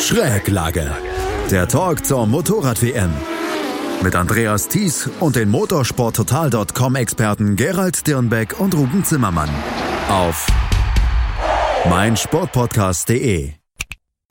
Schräglage. Der Talk zur Motorrad-WM. Mit Andreas Thies und den motorsporttotal.com-Experten Gerald Dirnbeck und Ruben Zimmermann. Auf meinsportpodcast.de.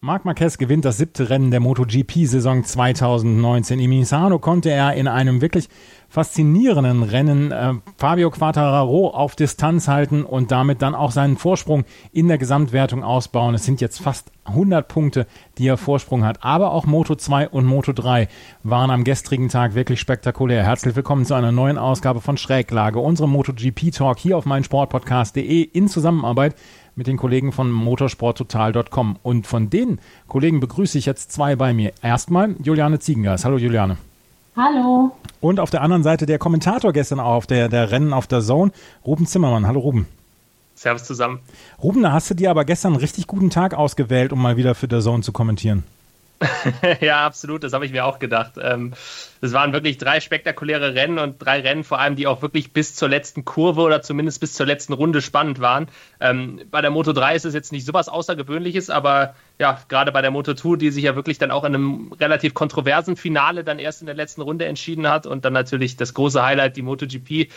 Marc Marquez gewinnt das siebte Rennen der MotoGP-Saison 2019. In Misano konnte er in einem wirklich faszinierenden Rennen äh, Fabio Quartararo auf Distanz halten und damit dann auch seinen Vorsprung in der Gesamtwertung ausbauen. Es sind jetzt fast 100 Punkte, die er Vorsprung hat. Aber auch Moto 2 und Moto 3 waren am gestrigen Tag wirklich spektakulär. Herzlich willkommen zu einer neuen Ausgabe von Schräglage, unserem MotoGP-Talk hier auf meinsportpodcast.de in Zusammenarbeit mit den Kollegen von motorsporttotal.com. Und von den Kollegen begrüße ich jetzt zwei bei mir. Erstmal Juliane Ziegengas. Hallo Juliane. Hallo. Und auf der anderen Seite der Kommentator gestern auch auf der, der Rennen auf der Zone, Ruben Zimmermann. Hallo Ruben. Servus zusammen. Ruben, da hast du dir aber gestern einen richtig guten Tag ausgewählt, um mal wieder für der Zone zu kommentieren. ja, absolut, das habe ich mir auch gedacht. Ähm, es waren wirklich drei spektakuläre Rennen und drei Rennen vor allem, die auch wirklich bis zur letzten Kurve oder zumindest bis zur letzten Runde spannend waren. Ähm, bei der Moto 3 ist es jetzt nicht so was Außergewöhnliches, aber ja, gerade bei der Moto 2, die sich ja wirklich dann auch in einem relativ kontroversen Finale dann erst in der letzten Runde entschieden hat und dann natürlich das große Highlight, die MotoGP,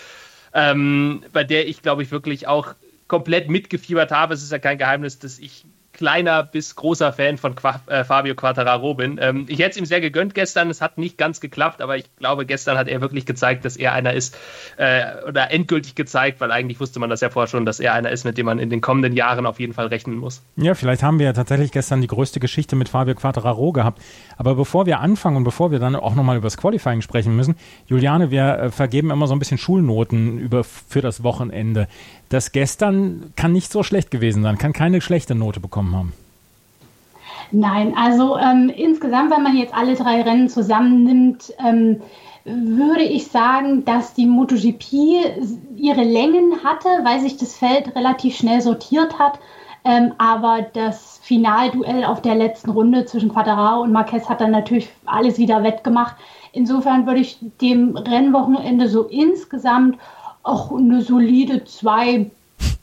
ähm, bei der ich glaube ich wirklich auch komplett mitgefiebert habe. Es ist ja kein Geheimnis, dass ich kleiner bis großer Fan von Qua äh, Fabio Quattararo bin. Ähm, ich hätte es ihm sehr gegönnt gestern, es hat nicht ganz geklappt, aber ich glaube, gestern hat er wirklich gezeigt, dass er einer ist, äh, oder endgültig gezeigt, weil eigentlich wusste man das ja vorher schon, dass er einer ist, mit dem man in den kommenden Jahren auf jeden Fall rechnen muss. Ja, vielleicht haben wir ja tatsächlich gestern die größte Geschichte mit Fabio Quattararo gehabt. Aber bevor wir anfangen und bevor wir dann auch nochmal über das Qualifying sprechen müssen, Juliane, wir äh, vergeben immer so ein bisschen Schulnoten über, für das Wochenende das gestern kann nicht so schlecht gewesen sein, kann keine schlechte Note bekommen haben. Nein, also ähm, insgesamt, wenn man jetzt alle drei Rennen zusammennimmt, ähm, würde ich sagen, dass die MotoGP ihre Längen hatte, weil sich das Feld relativ schnell sortiert hat. Ähm, aber das Finalduell auf der letzten Runde zwischen Quattararo und Marquez hat dann natürlich alles wieder wettgemacht. Insofern würde ich dem Rennwochenende so insgesamt auch eine solide 2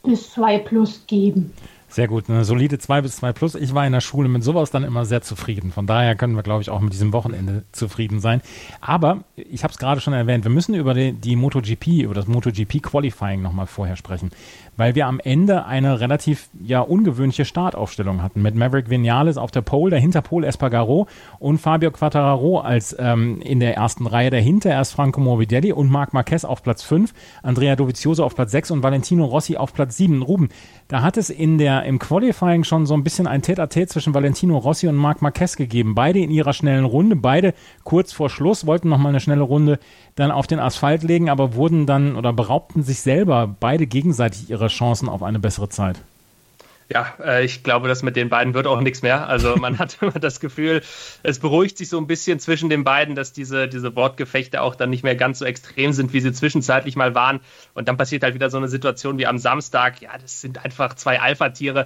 bis 2 plus geben. Sehr gut, eine solide 2 bis 2 plus. Ich war in der Schule mit sowas dann immer sehr zufrieden. Von daher können wir, glaube ich, auch mit diesem Wochenende zufrieden sein. Aber ich habe es gerade schon erwähnt, wir müssen über die, die MotoGP, über das MotoGP Qualifying nochmal vorher sprechen weil wir am Ende eine relativ ja ungewöhnliche Startaufstellung hatten mit Maverick Vinales auf der Pole, dahinter Pole Espargaro und Fabio Quattararo als ähm, in der ersten Reihe dahinter erst Franco Morbidelli und Marc Marquez auf Platz 5, Andrea Dovizioso auf Platz 6 und Valentino Rossi auf Platz 7. Ruben, da hat es in der im Qualifying schon so ein bisschen ein Tete-a-Tete zwischen Valentino Rossi und Marc Marquez gegeben. Beide in ihrer schnellen Runde, beide kurz vor Schluss wollten noch mal eine schnelle Runde dann auf den Asphalt legen, aber wurden dann oder beraubten sich selber beide gegenseitig ihre Chancen auf eine bessere Zeit. Ja, äh, ich glaube, dass mit den beiden wird auch nichts mehr. Also man hat immer das Gefühl, es beruhigt sich so ein bisschen zwischen den beiden, dass diese, diese Wortgefechte auch dann nicht mehr ganz so extrem sind, wie sie zwischenzeitlich mal waren. Und dann passiert halt wieder so eine Situation wie am Samstag. Ja, das sind einfach zwei Alpha-Tiere.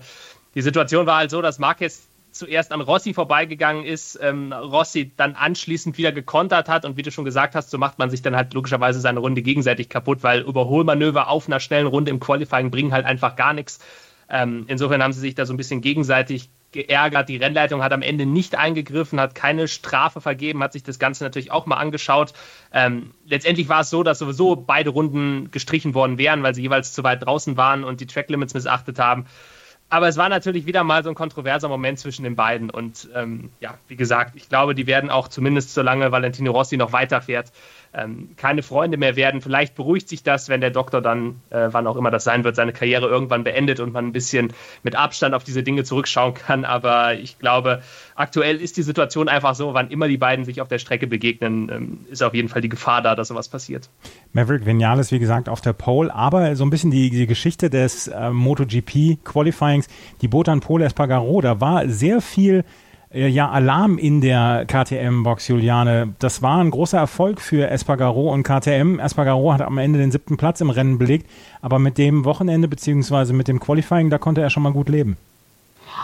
Die Situation war halt so, dass Marquez zuerst an Rossi vorbeigegangen ist, ähm, Rossi dann anschließend wieder gekontert hat und wie du schon gesagt hast, so macht man sich dann halt logischerweise seine Runde gegenseitig kaputt, weil Überholmanöver auf einer schnellen Runde im Qualifying bringen halt einfach gar nichts. Ähm, insofern haben sie sich da so ein bisschen gegenseitig geärgert. Die Rennleitung hat am Ende nicht eingegriffen, hat keine Strafe vergeben, hat sich das Ganze natürlich auch mal angeschaut. Ähm, letztendlich war es so, dass sowieso beide Runden gestrichen worden wären, weil sie jeweils zu weit draußen waren und die Tracklimits missachtet haben. Aber es war natürlich wieder mal so ein kontroverser Moment zwischen den beiden. Und ähm, ja, wie gesagt, ich glaube, die werden auch zumindest solange Valentino Rossi noch weiterfährt, ähm, keine Freunde mehr werden. Vielleicht beruhigt sich das, wenn der Doktor dann, äh, wann auch immer das sein wird, seine Karriere irgendwann beendet und man ein bisschen mit Abstand auf diese Dinge zurückschauen kann. Aber ich glaube, aktuell ist die Situation einfach so, wann immer die beiden sich auf der Strecke begegnen, ähm, ist auf jeden Fall die Gefahr da, dass sowas passiert. Maverick Vinales, wie gesagt, auf der Pole, aber so ein bisschen die, die Geschichte des äh, MotoGP Qualifyings, die Botan Pole Espargaro, da war sehr viel ja, Alarm in der KTM-Box, Juliane. Das war ein großer Erfolg für Espargaro und KTM. Espargaro hat am Ende den siebten Platz im Rennen belegt, aber mit dem Wochenende beziehungsweise mit dem Qualifying, da konnte er schon mal gut leben.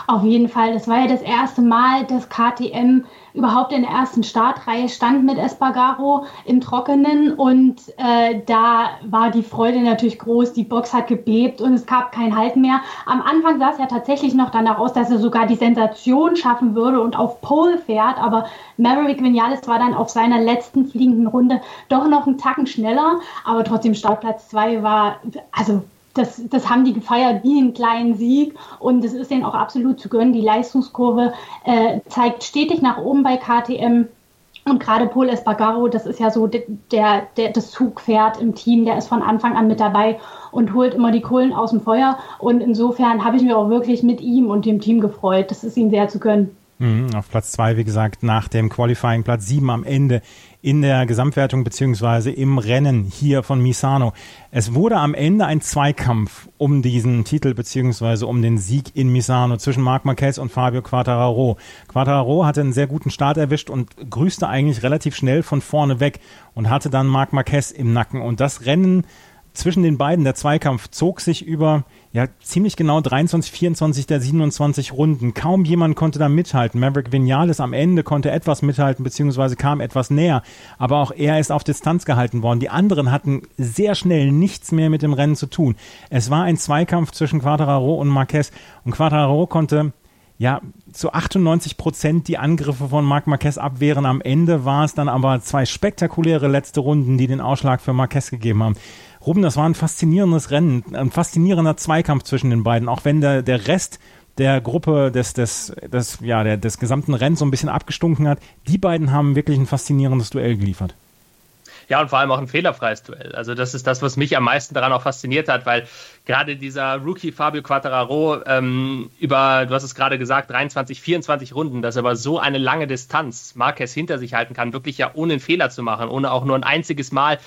Auf jeden Fall. Das war ja das erste Mal, dass KTM überhaupt in der ersten Startreihe stand mit Espargaro im Trockenen und äh, da war die Freude natürlich groß. Die Box hat gebebt und es gab kein Halt mehr. Am Anfang sah es ja tatsächlich noch danach aus, dass er sogar die Sensation schaffen würde und auf Pole fährt, aber Maverick Vinales war dann auf seiner letzten fliegenden Runde doch noch einen Tacken schneller, aber trotzdem Startplatz 2 war, also das, das haben die gefeiert wie einen kleinen Sieg und es ist denen auch absolut zu gönnen. Die Leistungskurve äh, zeigt stetig nach oben bei KTM. Und gerade Paul Espargaro, das ist ja so der, der, das Zugpferd im Team, der ist von Anfang an mit dabei und holt immer die Kohlen aus dem Feuer. Und insofern habe ich mich auch wirklich mit ihm und dem Team gefreut. Das ist ihm sehr zu gönnen. Mhm, auf Platz zwei, wie gesagt, nach dem Qualifying Platz sieben am Ende in der Gesamtwertung beziehungsweise im Rennen hier von Misano. Es wurde am Ende ein Zweikampf um diesen Titel beziehungsweise um den Sieg in Misano zwischen Marc Marquez und Fabio Quattararo. Quattararo hatte einen sehr guten Start erwischt und grüßte eigentlich relativ schnell von vorne weg und hatte dann Marc Marquez im Nacken und das Rennen zwischen den beiden, der Zweikampf, zog sich über ja ziemlich genau 23, 24 der 27 Runden. Kaum jemand konnte da mithalten. Maverick Vinales am Ende konnte etwas mithalten, beziehungsweise kam etwas näher. Aber auch er ist auf Distanz gehalten worden. Die anderen hatten sehr schnell nichts mehr mit dem Rennen zu tun. Es war ein Zweikampf zwischen Quadraro und Marquez. Und Quadraro konnte ja, zu 98 Prozent die Angriffe von Marc Marquez abwehren. Am Ende war es dann aber zwei spektakuläre letzte Runden, die den Ausschlag für Marquez gegeben haben. Ruben, das war ein faszinierendes Rennen, ein faszinierender Zweikampf zwischen den beiden, auch wenn der, der Rest der Gruppe des, des, des, ja, der, des gesamten Rennens so ein bisschen abgestunken hat. Die beiden haben wirklich ein faszinierendes Duell geliefert. Ja, und vor allem auch ein fehlerfreies Duell. Also das ist das, was mich am meisten daran auch fasziniert hat, weil gerade dieser Rookie Fabio Quattararo ähm, über, du hast es gerade gesagt, 23, 24 Runden, dass er aber so eine lange Distanz Marquez hinter sich halten kann, wirklich ja ohne einen Fehler zu machen, ohne auch nur ein einziges Mal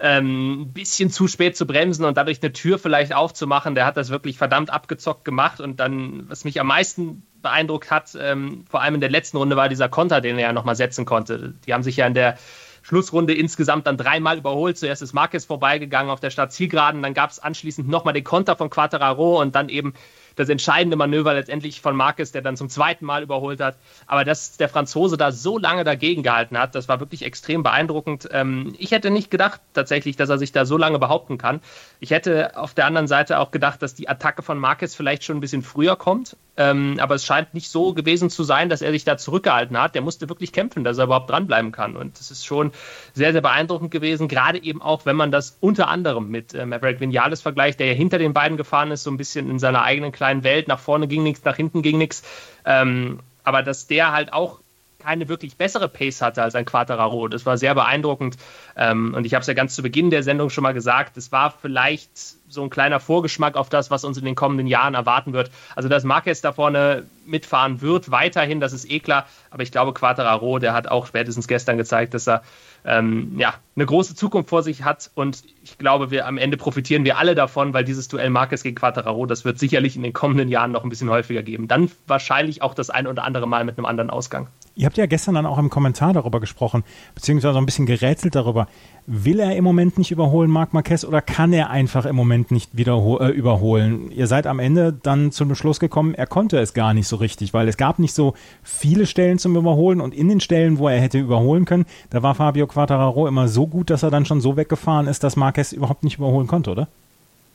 ähm, ein bisschen zu spät zu bremsen und dadurch eine Tür vielleicht aufzumachen. Der hat das wirklich verdammt abgezockt gemacht und dann, was mich am meisten beeindruckt hat, ähm, vor allem in der letzten Runde, war dieser Konter, den er ja nochmal setzen konnte. Die haben sich ja in der Schlussrunde insgesamt dann dreimal überholt. Zuerst ist Marquez vorbeigegangen auf der Startzielgeraden, dann gab es anschließend nochmal den Konter von Quattararo und dann eben das entscheidende Manöver letztendlich von Marquez, der dann zum zweiten Mal überholt hat. Aber dass der Franzose da so lange dagegen gehalten hat, das war wirklich extrem beeindruckend. Ähm, ich hätte nicht gedacht tatsächlich, dass er sich da so lange behaupten kann. Ich hätte auf der anderen Seite auch gedacht, dass die Attacke von Marquez vielleicht schon ein bisschen früher kommt. Ähm, aber es scheint nicht so gewesen zu sein, dass er sich da zurückgehalten hat. Der musste wirklich kämpfen, dass er überhaupt dranbleiben kann. Und das ist schon sehr, sehr beeindruckend gewesen, gerade eben auch, wenn man das unter anderem mit äh, Maverick Vinales vergleicht, der ja hinter den beiden gefahren ist, so ein bisschen in seiner eigenen kleinen Welt. Nach vorne ging nichts, nach hinten ging nichts. Ähm, aber dass der halt auch keine wirklich bessere Pace hatte als ein Quattararo. Das war sehr beeindruckend. Ähm, und ich habe es ja ganz zu Beginn der Sendung schon mal gesagt, es war vielleicht so ein kleiner Vorgeschmack auf das, was uns in den kommenden Jahren erwarten wird. Also, dass Marquez da vorne mitfahren wird, weiterhin, das ist eh klar. Aber ich glaube, Quattararo, der hat auch spätestens gestern gezeigt, dass er ähm, ja, eine große Zukunft vor sich hat. Und ich glaube, wir am Ende profitieren wir alle davon, weil dieses Duell Marquez gegen Quattararo, das wird sicherlich in den kommenden Jahren noch ein bisschen häufiger geben. Dann wahrscheinlich auch das ein oder andere Mal mit einem anderen Ausgang. Ihr habt ja gestern dann auch im Kommentar darüber gesprochen, beziehungsweise ein bisschen gerätselt darüber. Will er im Moment nicht überholen, Marc Marquez, oder kann er einfach im Moment nicht wieder äh, überholen? Ihr seid am Ende dann zum Schluss gekommen, er konnte es gar nicht so richtig, weil es gab nicht so viele Stellen zum Überholen und in den Stellen, wo er hätte überholen können, da war Fabio Quattararo immer so gut, dass er dann schon so weggefahren ist, dass Marquez überhaupt nicht überholen konnte, oder?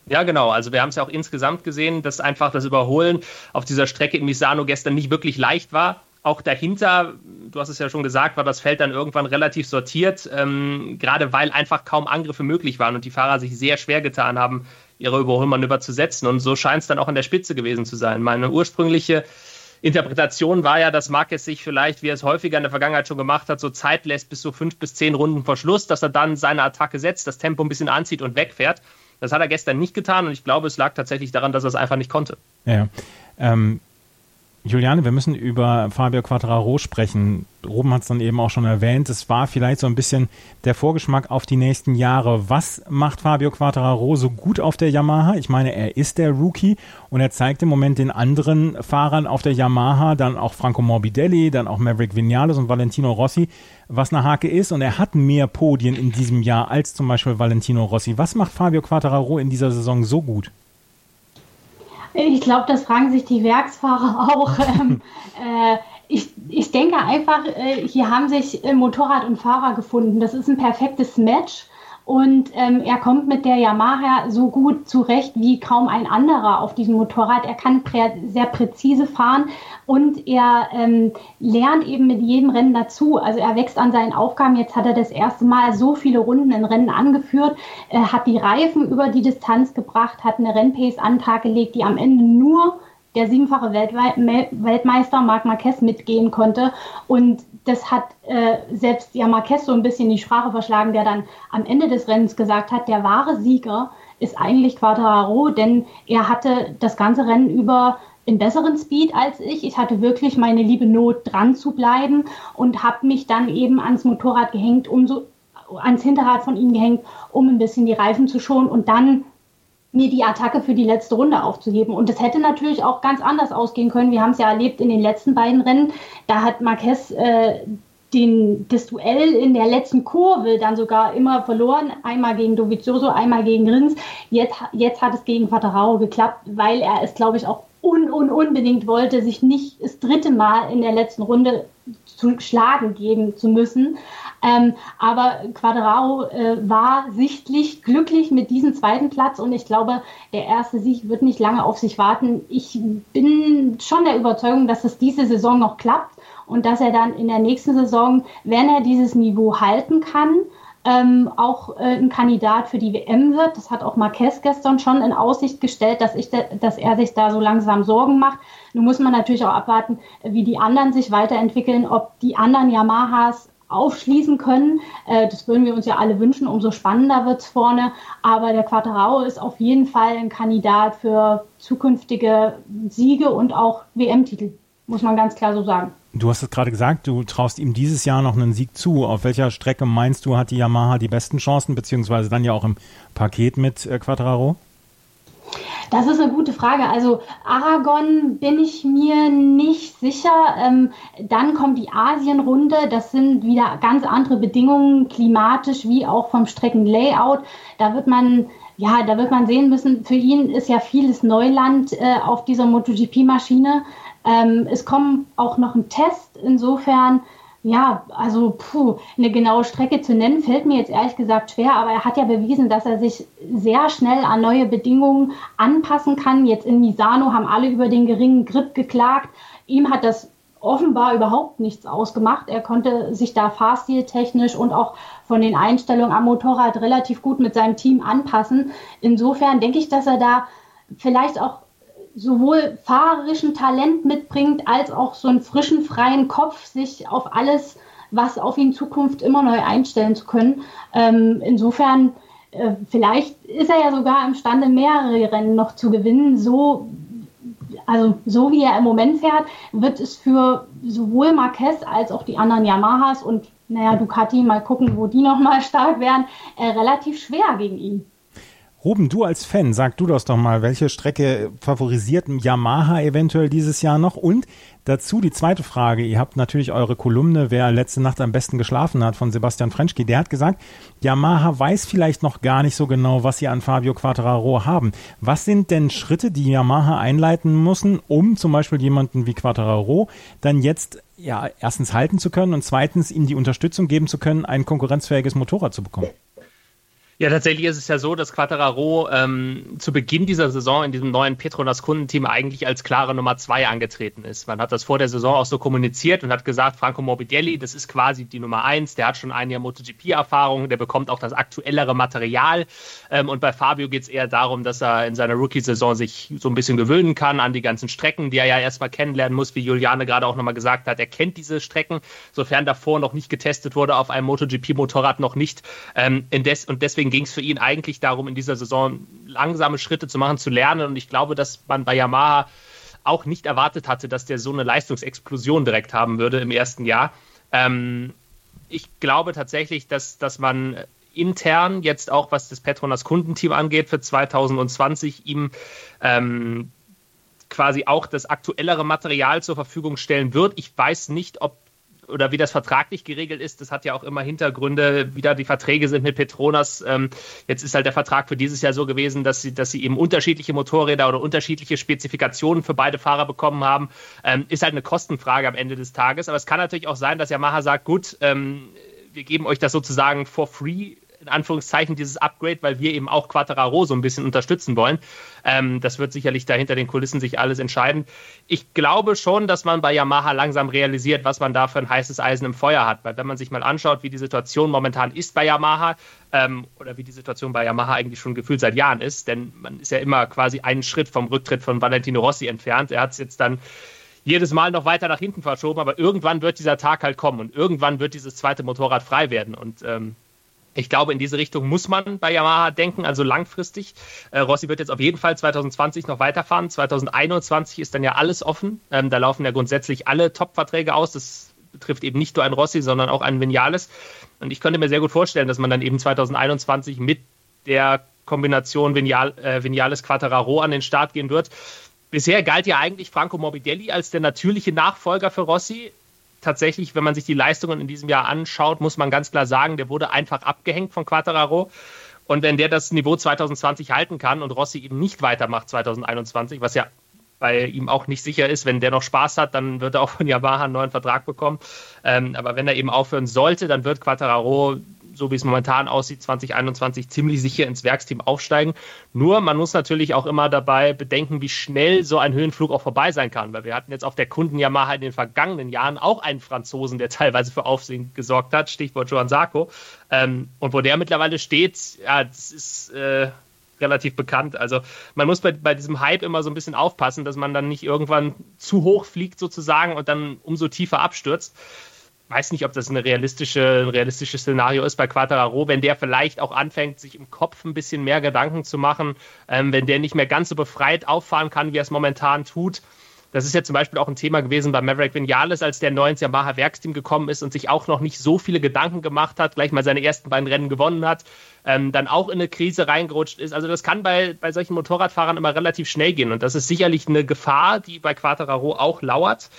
Ja, genau. Also wir haben es ja auch insgesamt gesehen, dass einfach das Überholen auf dieser Strecke in Misano gestern nicht wirklich leicht war auch dahinter, du hast es ja schon gesagt, war das Feld dann irgendwann relativ sortiert, ähm, gerade weil einfach kaum Angriffe möglich waren und die Fahrer sich sehr schwer getan haben, ihre Überholmanöver zu setzen. Und so scheint es dann auch an der Spitze gewesen zu sein. Meine ursprüngliche Interpretation war ja, dass Marquez sich vielleicht, wie er es häufiger in der Vergangenheit schon gemacht hat, so Zeit lässt bis so fünf bis zehn Runden vor Schluss, dass er dann seine Attacke setzt, das Tempo ein bisschen anzieht und wegfährt. Das hat er gestern nicht getan und ich glaube, es lag tatsächlich daran, dass er es einfach nicht konnte. Ja. Ähm, Juliane, wir müssen über Fabio Quattraro sprechen. Ruben hat es dann eben auch schon erwähnt. Es war vielleicht so ein bisschen der Vorgeschmack auf die nächsten Jahre. Was macht Fabio Quattraro so gut auf der Yamaha? Ich meine, er ist der Rookie und er zeigt im Moment den anderen Fahrern auf der Yamaha, dann auch Franco Morbidelli, dann auch Maverick Vinales und Valentino Rossi, was eine Hake ist. Und er hat mehr Podien in diesem Jahr als zum Beispiel Valentino Rossi. Was macht Fabio Quattraro in dieser Saison so gut? Ich glaube, das fragen sich die Werksfahrer auch. Ähm, äh, ich, ich denke einfach, äh, hier haben sich äh, Motorrad und Fahrer gefunden. Das ist ein perfektes Match. Und ähm, er kommt mit der Yamaha so gut zurecht wie kaum ein anderer auf diesem Motorrad. Er kann prä sehr präzise fahren und er ähm, lernt eben mit jedem Rennen dazu. Also er wächst an seinen Aufgaben. Jetzt hat er das erste Mal so viele Runden in Rennen angeführt, er hat die Reifen über die Distanz gebracht, hat eine Rennpace an den Tag gelegt, die am Ende nur der siebenfache Weltmeister Marc Marquez mitgehen konnte. Und das hat äh, selbst ja Marquez so ein bisschen die Sprache verschlagen, der dann am Ende des Rennens gesagt hat, der wahre Sieger ist eigentlich Quadraro, denn er hatte das ganze Rennen über in besseren Speed als ich. Ich hatte wirklich meine liebe Not dran zu bleiben und habe mich dann eben ans Motorrad gehängt, um so ans Hinterrad von ihm gehängt, um ein bisschen die Reifen zu schonen und dann mir die Attacke für die letzte Runde aufzuheben. Und das hätte natürlich auch ganz anders ausgehen können. Wir haben es ja erlebt in den letzten beiden Rennen. Da hat Marquez äh, den, das Duell in der letzten Kurve dann sogar immer verloren. Einmal gegen Dovizioso, einmal gegen Rins. Jetzt, jetzt hat es gegen Vaterao geklappt, weil er es, glaube ich, auch un, un, unbedingt wollte, sich nicht das dritte Mal in der letzten Runde zu schlagen geben zu müssen. Ähm, aber Quadraro äh, war sichtlich glücklich mit diesem zweiten Platz und ich glaube, der erste Sieg wird nicht lange auf sich warten. Ich bin schon der Überzeugung, dass es diese Saison noch klappt und dass er dann in der nächsten Saison, wenn er dieses Niveau halten kann, ähm, auch äh, ein Kandidat für die WM wird. Das hat auch Marquez gestern schon in Aussicht gestellt, dass, ich dass er sich da so langsam Sorgen macht. Nun muss man natürlich auch abwarten, wie die anderen sich weiterentwickeln, ob die anderen Yamahas aufschließen können. Äh, das würden wir uns ja alle wünschen, umso spannender wird es vorne. Aber der Quattarao ist auf jeden Fall ein Kandidat für zukünftige Siege und auch WM-Titel, muss man ganz klar so sagen. Du hast es gerade gesagt, du traust ihm dieses Jahr noch einen Sieg zu. Auf welcher Strecke meinst du, hat die Yamaha die besten Chancen, beziehungsweise dann ja auch im Paket mit äh, Quattraro? Das ist eine gute Frage. Also Aragon bin ich mir nicht sicher. Ähm, dann kommt die Asienrunde. Das sind wieder ganz andere Bedingungen, klimatisch wie auch vom Streckenlayout. Da wird man ja, da wird man sehen müssen, für ihn ist ja vieles Neuland äh, auf dieser MotoGP-Maschine. Ähm, es kommt auch noch ein Test. Insofern ja, also puh, eine genaue Strecke zu nennen, fällt mir jetzt ehrlich gesagt schwer, aber er hat ja bewiesen, dass er sich sehr schnell an neue Bedingungen anpassen kann. Jetzt in Misano haben alle über den geringen Grip geklagt. Ihm hat das offenbar überhaupt nichts ausgemacht. Er konnte sich da fahrstiltechnisch und auch von den Einstellungen am Motorrad relativ gut mit seinem Team anpassen. Insofern denke ich, dass er da vielleicht auch sowohl fahrerischen Talent mitbringt, als auch so einen frischen, freien Kopf, sich auf alles, was auf ihn Zukunft immer neu einstellen zu können. Ähm, insofern, äh, vielleicht ist er ja sogar imstande, mehrere Rennen noch zu gewinnen. So, also so wie er im Moment fährt, wird es für sowohl Marquez als auch die anderen Yamahas und naja, Ducati, mal gucken, wo die nochmal stark werden, äh, relativ schwer gegen ihn. Ruben, du als Fan, sag du das doch mal, welche Strecke favorisiert Yamaha eventuell dieses Jahr noch? Und dazu die zweite Frage. Ihr habt natürlich eure Kolumne, wer letzte Nacht am besten geschlafen hat, von Sebastian Frenschke. Der hat gesagt, Yamaha weiß vielleicht noch gar nicht so genau, was sie an Fabio Quattararo haben. Was sind denn Schritte, die Yamaha einleiten müssen, um zum Beispiel jemanden wie Quattararo dann jetzt ja erstens halten zu können und zweitens ihm die Unterstützung geben zu können, ein konkurrenzfähiges Motorrad zu bekommen? Ja, tatsächlich ist es ja so, dass Quattararo ähm, zu Beginn dieser Saison in diesem neuen Petronas Kundenteam eigentlich als klare Nummer zwei angetreten ist. Man hat das vor der Saison auch so kommuniziert und hat gesagt, Franco Morbidelli, das ist quasi die Nummer eins, der hat schon ein Jahr MotoGP-Erfahrung, der bekommt auch das aktuellere Material. Ähm, und bei Fabio geht es eher darum, dass er in seiner Rookie-Saison sich so ein bisschen gewöhnen kann an die ganzen Strecken, die er ja erstmal kennenlernen muss, wie Juliane gerade auch nochmal gesagt hat. Er kennt diese Strecken, sofern davor noch nicht getestet wurde auf einem MotoGP-Motorrad noch nicht. Ähm, indes, und deswegen deswegen ging es für ihn eigentlich darum, in dieser Saison langsame Schritte zu machen, zu lernen. Und ich glaube, dass man bei Yamaha auch nicht erwartet hatte, dass der so eine Leistungsexplosion direkt haben würde im ersten Jahr. Ähm, ich glaube tatsächlich, dass, dass man intern jetzt auch, was das Petronas Kundenteam angeht, für 2020 ihm ähm, quasi auch das aktuellere Material zur Verfügung stellen wird. Ich weiß nicht, ob oder wie das vertraglich geregelt ist, das hat ja auch immer Hintergründe, wie da die Verträge sind mit Petronas. Ähm, jetzt ist halt der Vertrag für dieses Jahr so gewesen, dass sie, dass sie eben unterschiedliche Motorräder oder unterschiedliche Spezifikationen für beide Fahrer bekommen haben. Ähm, ist halt eine Kostenfrage am Ende des Tages. Aber es kann natürlich auch sein, dass Yamaha sagt, gut, ähm, wir geben euch das sozusagen for free in Anführungszeichen dieses Upgrade, weil wir eben auch Quattararo so ein bisschen unterstützen wollen. Ähm, das wird sicherlich da hinter den Kulissen sich alles entscheiden. Ich glaube schon, dass man bei Yamaha langsam realisiert, was man da für ein heißes Eisen im Feuer hat. Weil wenn man sich mal anschaut, wie die Situation momentan ist bei Yamaha ähm, oder wie die Situation bei Yamaha eigentlich schon gefühlt seit Jahren ist, denn man ist ja immer quasi einen Schritt vom Rücktritt von Valentino Rossi entfernt. Er hat es jetzt dann jedes Mal noch weiter nach hinten verschoben, aber irgendwann wird dieser Tag halt kommen und irgendwann wird dieses zweite Motorrad frei werden. Und ähm, ich glaube, in diese Richtung muss man bei Yamaha denken, also langfristig. Äh, Rossi wird jetzt auf jeden Fall 2020 noch weiterfahren. 2021 ist dann ja alles offen. Ähm, da laufen ja grundsätzlich alle Top-Verträge aus. Das betrifft eben nicht nur einen Rossi, sondern auch einen Vinales. Und ich könnte mir sehr gut vorstellen, dass man dann eben 2021 mit der Kombination Vinal, äh, Vinales Quattararo an den Start gehen wird. Bisher galt ja eigentlich Franco Morbidelli als der natürliche Nachfolger für Rossi tatsächlich, wenn man sich die Leistungen in diesem Jahr anschaut, muss man ganz klar sagen, der wurde einfach abgehängt von Quattararo. Und wenn der das Niveau 2020 halten kann und Rossi eben nicht weitermacht 2021, was ja bei ihm auch nicht sicher ist, wenn der noch Spaß hat, dann wird er auch von Yamaha einen neuen Vertrag bekommen. Ähm, aber wenn er eben aufhören sollte, dann wird Quattararo so wie es momentan aussieht, 2021 ziemlich sicher ins Werksteam aufsteigen. Nur man muss natürlich auch immer dabei bedenken, wie schnell so ein Höhenflug auch vorbei sein kann, weil wir hatten jetzt auf der Kunden Yamaha in den vergangenen Jahren auch einen Franzosen, der teilweise für Aufsehen gesorgt hat, Stichwort Joan Sarko. Ähm, und wo der mittlerweile steht, ja, das ist äh, relativ bekannt. Also man muss bei, bei diesem Hype immer so ein bisschen aufpassen, dass man dann nicht irgendwann zu hoch fliegt sozusagen und dann umso tiefer abstürzt weiß nicht, ob das eine realistische, ein realistisches Szenario ist bei Quattararo, wenn der vielleicht auch anfängt, sich im Kopf ein bisschen mehr Gedanken zu machen, ähm, wenn der nicht mehr ganz so befreit auffahren kann, wie er es momentan tut. Das ist ja zum Beispiel auch ein Thema gewesen bei Maverick Vinales, als der neu ins Yamaha Werksteam gekommen ist und sich auch noch nicht so viele Gedanken gemacht hat, gleich mal seine ersten beiden Rennen gewonnen hat, ähm, dann auch in eine Krise reingerutscht ist. Also das kann bei, bei solchen Motorradfahrern immer relativ schnell gehen und das ist sicherlich eine Gefahr, die bei Quattararo auch lauert.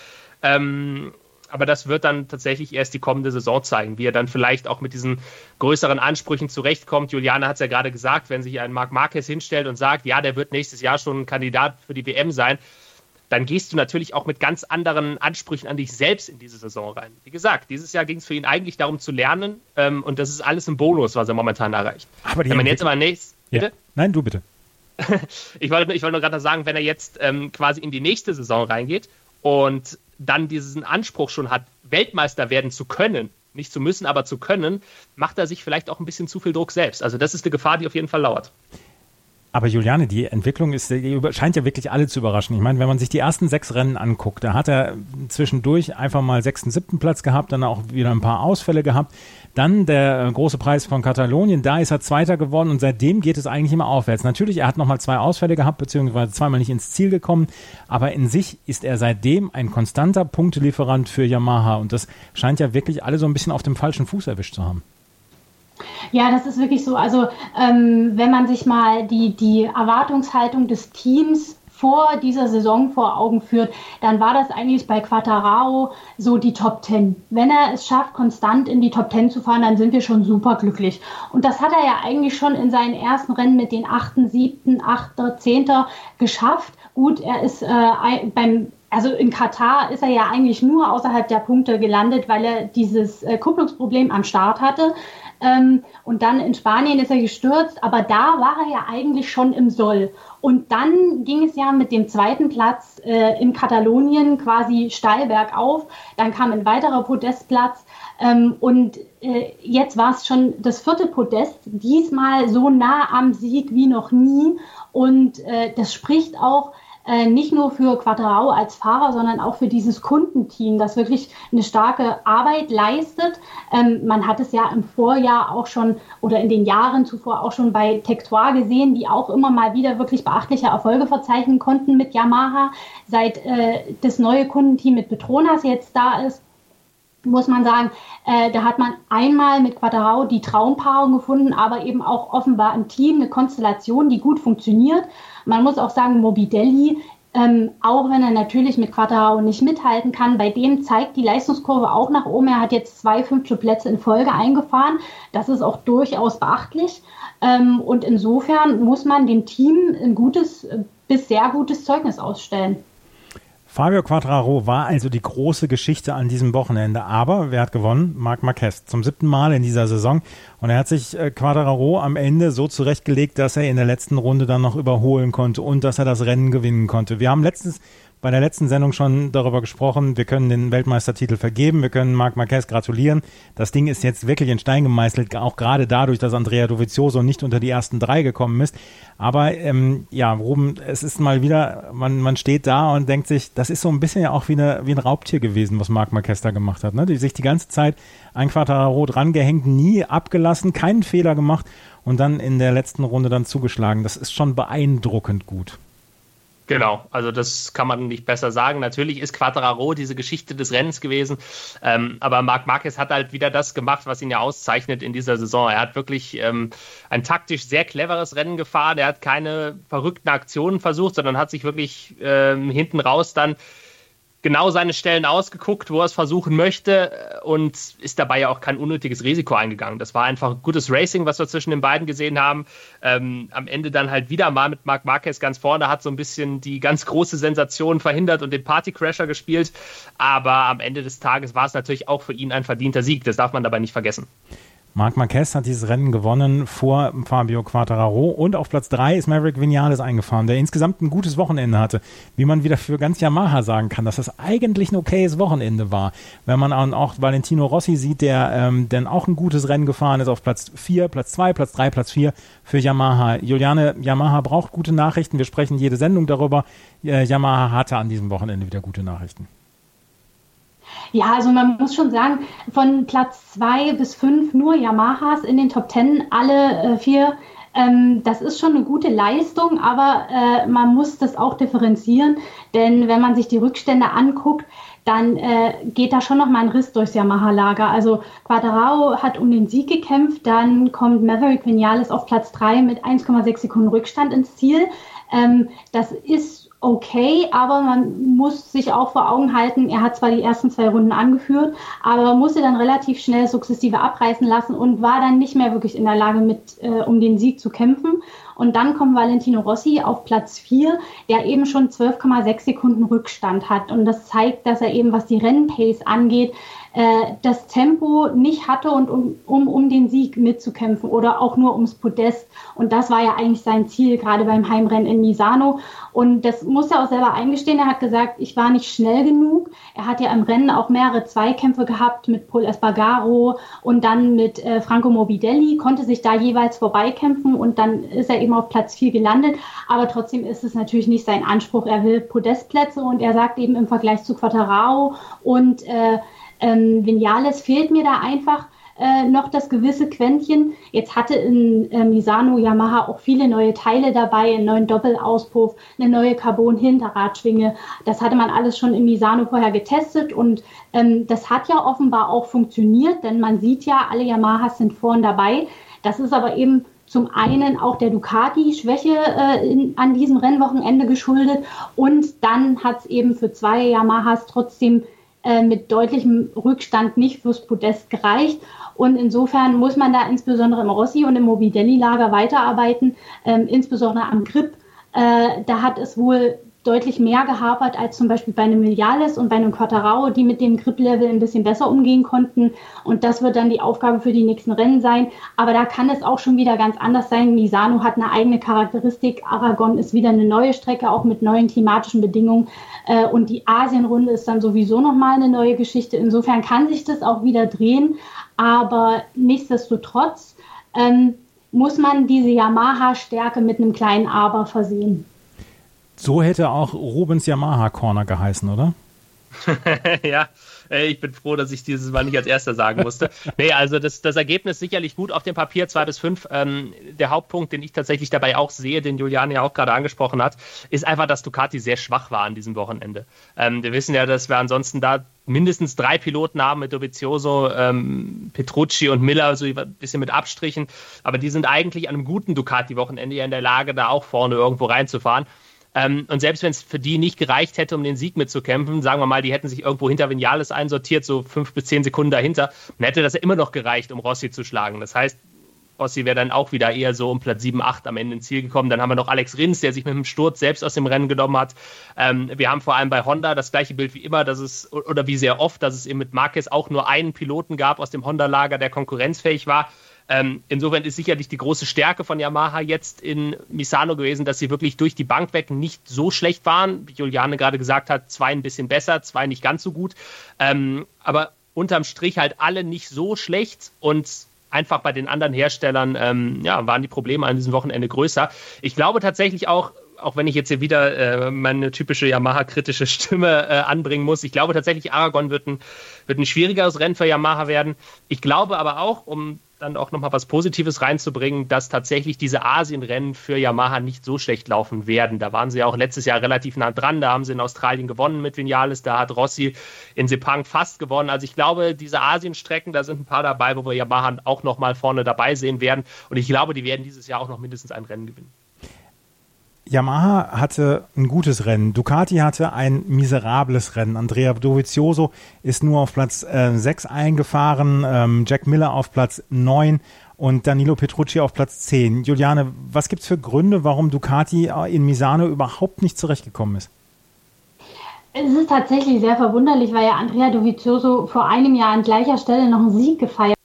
Ähm, aber das wird dann tatsächlich erst die kommende Saison zeigen, wie er dann vielleicht auch mit diesen größeren Ansprüchen zurechtkommt. Juliane hat es ja gerade gesagt, wenn sich ein Marc Marquez hinstellt und sagt, ja, der wird nächstes Jahr schon ein Kandidat für die WM sein, dann gehst du natürlich auch mit ganz anderen Ansprüchen an dich selbst in diese Saison rein. Wie gesagt, dieses Jahr ging es für ihn eigentlich darum zu lernen ähm, und das ist alles ein Bonus, was er momentan erreicht. Aber wenn man jetzt aber nächstes. Ja. Nein, du bitte. ich wollte, ich wollte nur gerade sagen, wenn er jetzt ähm, quasi in die nächste Saison reingeht und dann diesen Anspruch schon hat, Weltmeister werden zu können, nicht zu müssen, aber zu können, macht er sich vielleicht auch ein bisschen zu viel Druck selbst. Also das ist eine Gefahr, die auf jeden Fall lauert. Aber Juliane, die Entwicklung ist, die scheint ja wirklich alle zu überraschen. Ich meine, wenn man sich die ersten sechs Rennen anguckt, da hat er zwischendurch einfach mal sechsten, siebten Platz gehabt, dann auch wieder ein paar Ausfälle gehabt. Dann der äh, große Preis von Katalonien, da ist er Zweiter geworden und seitdem geht es eigentlich immer aufwärts. Natürlich, er hat nochmal zwei Ausfälle gehabt, beziehungsweise zweimal nicht ins Ziel gekommen, aber in sich ist er seitdem ein konstanter Punktelieferant für Yamaha und das scheint ja wirklich alle so ein bisschen auf dem falschen Fuß erwischt zu haben. Ja, das ist wirklich so. Also ähm, wenn man sich mal die, die Erwartungshaltung des Teams vor dieser Saison vor Augen führt, dann war das eigentlich bei Quattarao so die Top 10. Wenn er es schafft, konstant in die Top 10 zu fahren, dann sind wir schon super glücklich. Und das hat er ja eigentlich schon in seinen ersten Rennen mit den 8., 7., 8., 10. geschafft. Gut, er ist äh, beim also in Katar ist er ja eigentlich nur außerhalb der Punkte gelandet, weil er dieses äh, Kupplungsproblem am Start hatte. Ähm, und dann in Spanien ist er gestürzt, aber da war er ja eigentlich schon im Soll. Und dann ging es ja mit dem zweiten Platz äh, in Katalonien quasi steil bergauf. Dann kam ein weiterer Podestplatz. Ähm, und äh, jetzt war es schon das vierte Podest, diesmal so nah am Sieg wie noch nie. Und äh, das spricht auch äh, nicht nur für Quadrao als Fahrer, sondern auch für dieses Kundenteam, das wirklich eine starke Arbeit leistet. Ähm, man hat es ja im Vorjahr auch schon oder in den Jahren zuvor auch schon bei Tectoir gesehen, die auch immer mal wieder wirklich beachtliche Erfolge verzeichnen konnten mit Yamaha. Seit äh, das neue Kundenteam mit Petronas jetzt da ist, muss man sagen, äh, da hat man einmal mit Quadrao die Traumpaarung gefunden, aber eben auch offenbar ein Team, eine Konstellation, die gut funktioniert. Man muss auch sagen, Mobidelli Ähm, auch wenn er natürlich mit Quattararo nicht mithalten kann, bei dem zeigt die Leistungskurve auch nach oben. Er hat jetzt zwei fünfte Plätze in Folge eingefahren. Das ist auch durchaus beachtlich. Ähm, und insofern muss man dem Team ein gutes bis sehr gutes Zeugnis ausstellen. Fabio Quattraro war also die große Geschichte an diesem Wochenende. Aber wer hat gewonnen? Marc Marquez. Zum siebten Mal in dieser Saison. Und er hat sich äh, Quattraro am Ende so zurechtgelegt, dass er in der letzten Runde dann noch überholen konnte und dass er das Rennen gewinnen konnte. Wir haben letztens bei der letzten Sendung schon darüber gesprochen. Wir können den Weltmeistertitel vergeben. Wir können Marc Marquez gratulieren. Das Ding ist jetzt wirklich in Stein gemeißelt, auch gerade dadurch, dass Andrea Dovizioso nicht unter die ersten drei gekommen ist. Aber ähm, ja, Ruben, es ist mal wieder, man, man steht da und denkt sich, das ist so ein bisschen ja auch wie, eine, wie ein Raubtier gewesen, was Marc Marquez da gemacht hat. Ne? Die sich die ganze Zeit ein Quadraro dran gehängt, nie abgelassen, keinen Fehler gemacht und dann in der letzten Runde dann zugeschlagen. Das ist schon beeindruckend gut. Genau, also das kann man nicht besser sagen. Natürlich ist Quattraro diese Geschichte des Rennens gewesen, ähm, aber Marc Marquez hat halt wieder das gemacht, was ihn ja auszeichnet in dieser Saison. Er hat wirklich ähm, ein taktisch sehr cleveres Rennen gefahren. Er hat keine verrückten Aktionen versucht, sondern hat sich wirklich ähm, hinten raus dann genau seine Stellen ausgeguckt, wo er es versuchen möchte äh, und ist dabei ja auch kein unnötiges Risiko eingegangen. Das war einfach gutes Racing, was wir zwischen den beiden gesehen haben. Ähm, am Ende dann halt wieder mal mit Marc Marquez ganz vorne, hat so ein bisschen die ganz große Sensation verhindert und den Partycrasher gespielt. Aber am Ende des Tages war es natürlich auch für ihn ein verdienter Sieg. Das darf man dabei nicht vergessen. Marc Marquez hat dieses Rennen gewonnen vor Fabio Quattararo und auf Platz 3 ist Maverick Vinales eingefahren, der insgesamt ein gutes Wochenende hatte. Wie man wieder für ganz Yamaha sagen kann, dass das eigentlich ein okayes Wochenende war. Wenn man auch Valentino Rossi sieht, der ähm, dann auch ein gutes Rennen gefahren ist auf Platz 4, Platz 2, Platz 3, Platz 4 für Yamaha. Juliane, Yamaha braucht gute Nachrichten. Wir sprechen jede Sendung darüber. Äh, Yamaha hatte an diesem Wochenende wieder gute Nachrichten. Ja, also man muss schon sagen, von Platz zwei bis fünf nur Yamahas in den Top Ten, alle äh, vier. Ähm, das ist schon eine gute Leistung, aber äh, man muss das auch differenzieren, denn wenn man sich die Rückstände anguckt, dann äh, geht da schon noch mal ein Riss durchs Yamaha-Lager. Also Quadrao hat um den Sieg gekämpft, dann kommt Maverick Vinales auf Platz 3 mit 1,6 Sekunden Rückstand ins Ziel. Ähm, das ist okay, aber man muss sich auch vor Augen halten, er hat zwar die ersten zwei Runden angeführt, aber musste dann relativ schnell sukzessive abreißen lassen und war dann nicht mehr wirklich in der Lage, mit äh, um den Sieg zu kämpfen. Und dann kommt Valentino Rossi auf Platz 4, der eben schon 12,6 Sekunden Rückstand hat. Und das zeigt, dass er eben, was die Rennpace angeht, äh, das Tempo nicht hatte und um, um, um den Sieg mitzukämpfen oder auch nur ums Podest. Und das war ja eigentlich sein Ziel, gerade beim Heimrennen in Misano. Und das muss er auch selber eingestehen. Er hat gesagt, ich war nicht schnell genug. Er hat ja im Rennen auch mehrere Zweikämpfe gehabt mit Paul Espargaro und dann mit äh, Franco Morbidelli, konnte sich da jeweils vorbeikämpfen und dann ist er eben auf Platz 4 gelandet. Aber trotzdem ist es natürlich nicht sein Anspruch. Er will Podestplätze und er sagt eben im Vergleich zu Quattarao und äh, ähm, Vinales fehlt mir da einfach äh, noch das gewisse Quäntchen. Jetzt hatte in äh, Misano Yamaha auch viele neue Teile dabei, einen neuen Doppelauspuff, eine neue Carbon-Hinterradschwinge. Das hatte man alles schon in Misano vorher getestet und ähm, das hat ja offenbar auch funktioniert, denn man sieht ja, alle Yamahas sind vorn dabei. Das ist aber eben zum einen auch der Ducati-Schwäche äh, an diesem Rennwochenende geschuldet und dann hat es eben für zwei Yamahas trotzdem äh, mit deutlichem Rückstand nicht fürs Podest gereicht. Und insofern muss man da insbesondere im Rossi und im Mobidelli-Lager weiterarbeiten, ähm, insbesondere am Grip. Äh, da hat es wohl deutlich mehr gehapert als zum Beispiel bei einem Miliales und bei einem Quattarao, die mit dem Grip-Level ein bisschen besser umgehen konnten. Und das wird dann die Aufgabe für die nächsten Rennen sein. Aber da kann es auch schon wieder ganz anders sein. Misano hat eine eigene Charakteristik. Aragon ist wieder eine neue Strecke, auch mit neuen klimatischen Bedingungen. Äh, und die Asienrunde ist dann sowieso nochmal eine neue Geschichte. Insofern kann sich das auch wieder drehen. Aber nichtsdestotrotz ähm, muss man diese Yamaha-Stärke mit einem kleinen Aber versehen. So hätte auch Rubens Yamaha Corner geheißen, oder? ja, ich bin froh, dass ich dieses Mal nicht als erster sagen musste. nee, also das, das Ergebnis sicherlich gut auf dem Papier, 2 bis 5. Ähm, der Hauptpunkt, den ich tatsächlich dabei auch sehe, den Juliane ja auch gerade angesprochen hat, ist einfach, dass Ducati sehr schwach war an diesem Wochenende. Ähm, wir wissen ja, dass wir ansonsten da mindestens drei Piloten haben mit Dovizioso, ähm, Petrucci und Miller, so ein bisschen mit Abstrichen. Aber die sind eigentlich an einem guten Ducati-Wochenende ja in der Lage, da auch vorne irgendwo reinzufahren. Ähm, und selbst wenn es für die nicht gereicht hätte, um den Sieg mitzukämpfen, sagen wir mal, die hätten sich irgendwo hinter Vinales einsortiert, so fünf bis zehn Sekunden dahinter, dann hätte das ja immer noch gereicht, um Rossi zu schlagen. Das heißt, Rossi wäre dann auch wieder eher so um Platz 7, 8 am Ende ins Ziel gekommen. Dann haben wir noch Alex Rins, der sich mit dem Sturz selbst aus dem Rennen genommen hat. Ähm, wir haben vor allem bei Honda das gleiche Bild wie immer, dass es, oder wie sehr oft, dass es eben mit Marquez auch nur einen Piloten gab aus dem Honda-Lager, der konkurrenzfähig war. Ähm, insofern ist sicherlich die große Stärke von Yamaha jetzt in Misano gewesen, dass sie wirklich durch die Bank weg nicht so schlecht waren. Wie Juliane gerade gesagt hat, zwei ein bisschen besser, zwei nicht ganz so gut. Ähm, aber unterm Strich halt alle nicht so schlecht und einfach bei den anderen Herstellern ähm, ja, waren die Probleme an diesem Wochenende größer. Ich glaube tatsächlich auch, auch wenn ich jetzt hier wieder äh, meine typische Yamaha-kritische Stimme äh, anbringen muss, ich glaube tatsächlich, Aragon wird ein, wird ein schwierigeres Rennen für Yamaha werden. Ich glaube aber auch, um dann auch nochmal was Positives reinzubringen, dass tatsächlich diese Asien-Rennen für Yamaha nicht so schlecht laufen werden. Da waren sie ja auch letztes Jahr relativ nah dran. Da haben sie in Australien gewonnen mit Vinales. Da hat Rossi in Sepang fast gewonnen. Also ich glaube, diese Asien-Strecken, da sind ein paar dabei, wo wir Yamaha auch nochmal vorne dabei sehen werden. Und ich glaube, die werden dieses Jahr auch noch mindestens ein Rennen gewinnen. Yamaha hatte ein gutes Rennen. Ducati hatte ein miserables Rennen. Andrea Dovizioso ist nur auf Platz äh, 6 eingefahren, ähm, Jack Miller auf Platz 9 und Danilo Petrucci auf Platz 10. Juliane, was gibt es für Gründe, warum Ducati äh, in Misano überhaupt nicht zurechtgekommen ist? Es ist tatsächlich sehr verwunderlich, weil ja Andrea Dovizioso vor einem Jahr an gleicher Stelle noch einen Sieg gefeiert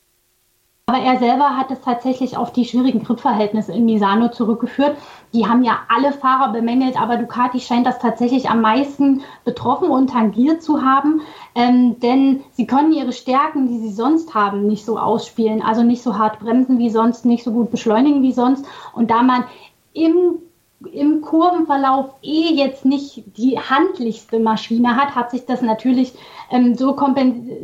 aber er selber hat es tatsächlich auf die schwierigen Gripverhältnisse in Misano zurückgeführt. Die haben ja alle Fahrer bemängelt, aber Ducati scheint das tatsächlich am meisten betroffen und tangiert zu haben. Ähm, denn sie können ihre Stärken, die sie sonst haben, nicht so ausspielen. Also nicht so hart bremsen wie sonst, nicht so gut beschleunigen wie sonst. Und da man im im Kurvenverlauf eh jetzt nicht die handlichste Maschine hat, hat sich das natürlich ähm, so,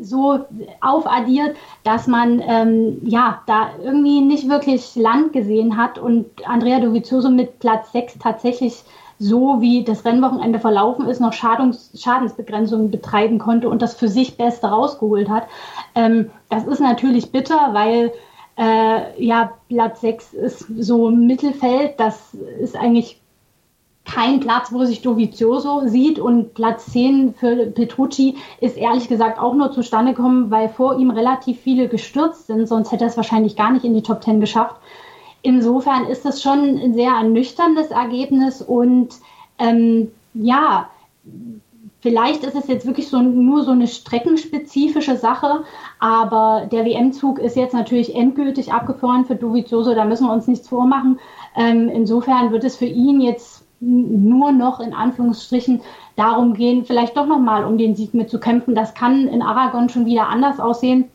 so aufaddiert, dass man ähm, ja da irgendwie nicht wirklich Land gesehen hat und Andrea Dovizioso mit Platz 6 tatsächlich so wie das Rennwochenende verlaufen ist, noch Schadungs Schadensbegrenzungen betreiben konnte und das für sich Beste rausgeholt hat. Ähm, das ist natürlich bitter, weil äh, ja, Platz 6 ist so Mittelfeld. Das ist eigentlich kein Platz, wo sich Dovizioso sieht. Und Platz 10 für Petrucci ist ehrlich gesagt auch nur zustande gekommen, weil vor ihm relativ viele gestürzt sind. Sonst hätte er es wahrscheinlich gar nicht in die Top 10 geschafft. Insofern ist das schon ein sehr ernüchterndes Ergebnis. Und ähm, ja, Vielleicht ist es jetzt wirklich so, nur so eine streckenspezifische Sache, aber der WM-Zug ist jetzt natürlich endgültig abgefahren für Dovizioso, da müssen wir uns nichts vormachen. Ähm, insofern wird es für ihn jetzt nur noch in Anführungsstrichen darum gehen, vielleicht doch nochmal um den Sieg mitzukämpfen. Das kann in Aragon schon wieder anders aussehen,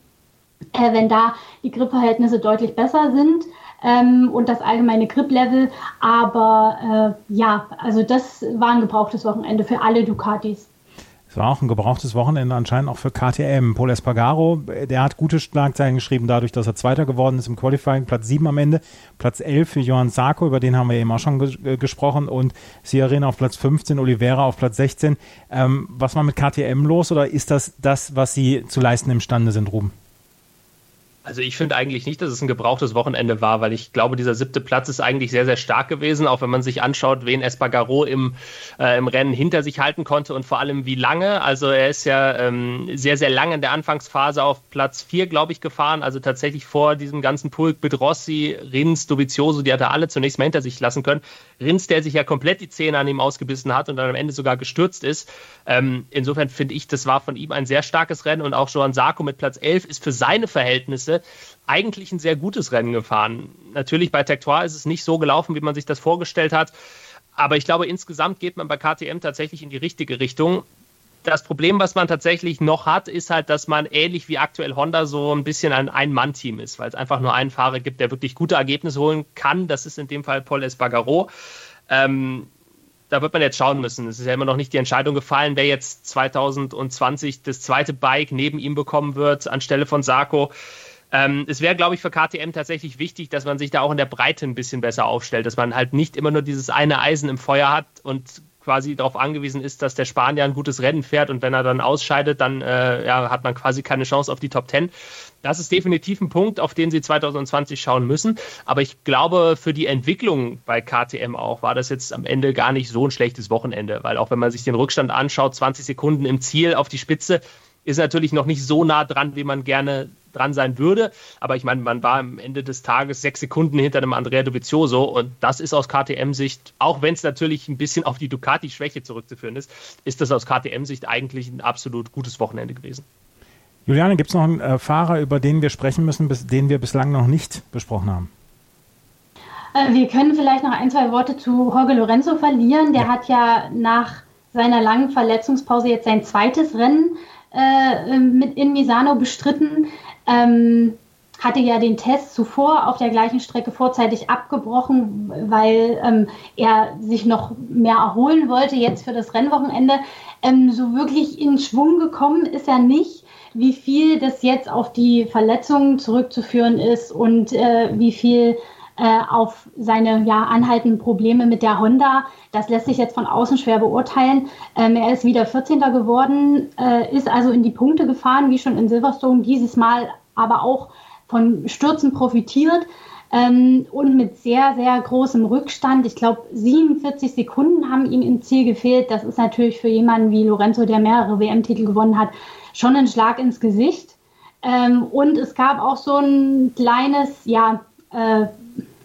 äh, wenn da die Gripverhältnisse deutlich besser sind ähm, und das allgemeine Grip-Level. Aber äh, ja, also das war ein gebrauchtes Wochenende für alle Ducatis. War auch ein gebrauchtes Wochenende anscheinend auch für KTM. Paul Espargaro, der hat gute Schlagzeilen geschrieben, dadurch, dass er Zweiter geworden ist im Qualifying. Platz 7 am Ende, Platz 11 für Johann Sarko, über den haben wir eben auch schon ges äh, gesprochen. Und Sierren auf Platz 15, Oliveira auf Platz 16. Ähm, was war mit KTM los oder ist das das, was sie zu leisten imstande sind, Ruben? Also ich finde eigentlich nicht, dass es ein gebrauchtes Wochenende war, weil ich glaube, dieser siebte Platz ist eigentlich sehr, sehr stark gewesen, auch wenn man sich anschaut, wen Espargaro im, äh, im Rennen hinter sich halten konnte und vor allem wie lange. Also er ist ja ähm, sehr, sehr lange in der Anfangsphase auf Platz 4, glaube ich, gefahren, also tatsächlich vor diesem ganzen Pulk mit Rossi, Rins, Dovizioso, die hat er alle zunächst mal hinter sich lassen können. Rins, der sich ja komplett die Zähne an ihm ausgebissen hat und dann am Ende sogar gestürzt ist. Ähm, insofern finde ich, das war von ihm ein sehr starkes Rennen und auch Johan Sarko mit Platz 11 ist für seine Verhältnisse eigentlich ein sehr gutes Rennen gefahren. Natürlich bei Tectoire ist es nicht so gelaufen, wie man sich das vorgestellt hat. Aber ich glaube, insgesamt geht man bei KTM tatsächlich in die richtige Richtung. Das Problem, was man tatsächlich noch hat, ist halt, dass man ähnlich wie aktuell Honda so ein bisschen ein Ein-Mann-Team ist, weil es einfach nur einen Fahrer gibt, der wirklich gute Ergebnisse holen kann. Das ist in dem Fall Paul Espargaro. Ähm, da wird man jetzt schauen müssen. Es ist ja immer noch nicht die Entscheidung gefallen, wer jetzt 2020 das zweite Bike neben ihm bekommen wird, anstelle von Sarko. Ähm, es wäre, glaube ich, für KTM tatsächlich wichtig, dass man sich da auch in der Breite ein bisschen besser aufstellt, dass man halt nicht immer nur dieses eine Eisen im Feuer hat und quasi darauf angewiesen ist, dass der Spanier ein gutes Rennen fährt und wenn er dann ausscheidet, dann äh, ja, hat man quasi keine Chance auf die Top 10. Das ist definitiv ein Punkt, auf den sie 2020 schauen müssen. Aber ich glaube, für die Entwicklung bei KTM auch war das jetzt am Ende gar nicht so ein schlechtes Wochenende, weil auch wenn man sich den Rückstand anschaut, 20 Sekunden im Ziel auf die Spitze, ist natürlich noch nicht so nah dran, wie man gerne dran sein würde. Aber ich meine, man war am Ende des Tages sechs Sekunden hinter dem Andrea Dovizioso und das ist aus KTM-Sicht, auch wenn es natürlich ein bisschen auf die Ducati-Schwäche zurückzuführen ist, ist das aus KTM-Sicht eigentlich ein absolut gutes Wochenende gewesen. Juliane, gibt es noch einen äh, Fahrer, über den wir sprechen müssen, bis, den wir bislang noch nicht besprochen haben? Äh, wir können vielleicht noch ein, zwei Worte zu Jorge Lorenzo verlieren. Der ja. hat ja nach seiner langen Verletzungspause jetzt sein zweites Rennen äh, mit in Misano bestritten. Ähm, hatte ja den Test zuvor auf der gleichen Strecke vorzeitig abgebrochen, weil ähm, er sich noch mehr erholen wollte jetzt für das Rennwochenende. Ähm, so wirklich in Schwung gekommen ist er nicht. Wie viel das jetzt auf die Verletzungen zurückzuführen ist und äh, wie viel äh, auf seine ja, anhaltenden Probleme mit der Honda. Das lässt sich jetzt von außen schwer beurteilen. Ähm, er ist wieder 14. geworden, äh, ist also in die Punkte gefahren, wie schon in Silverstone, dieses Mal aber auch von Stürzen profitiert. Ähm, und mit sehr, sehr großem Rückstand. Ich glaube, 47 Sekunden haben ihm im Ziel gefehlt. Das ist natürlich für jemanden wie Lorenzo, der mehrere WM-Titel gewonnen hat, schon ein Schlag ins Gesicht. Ähm, und es gab auch so ein kleines, ja, äh,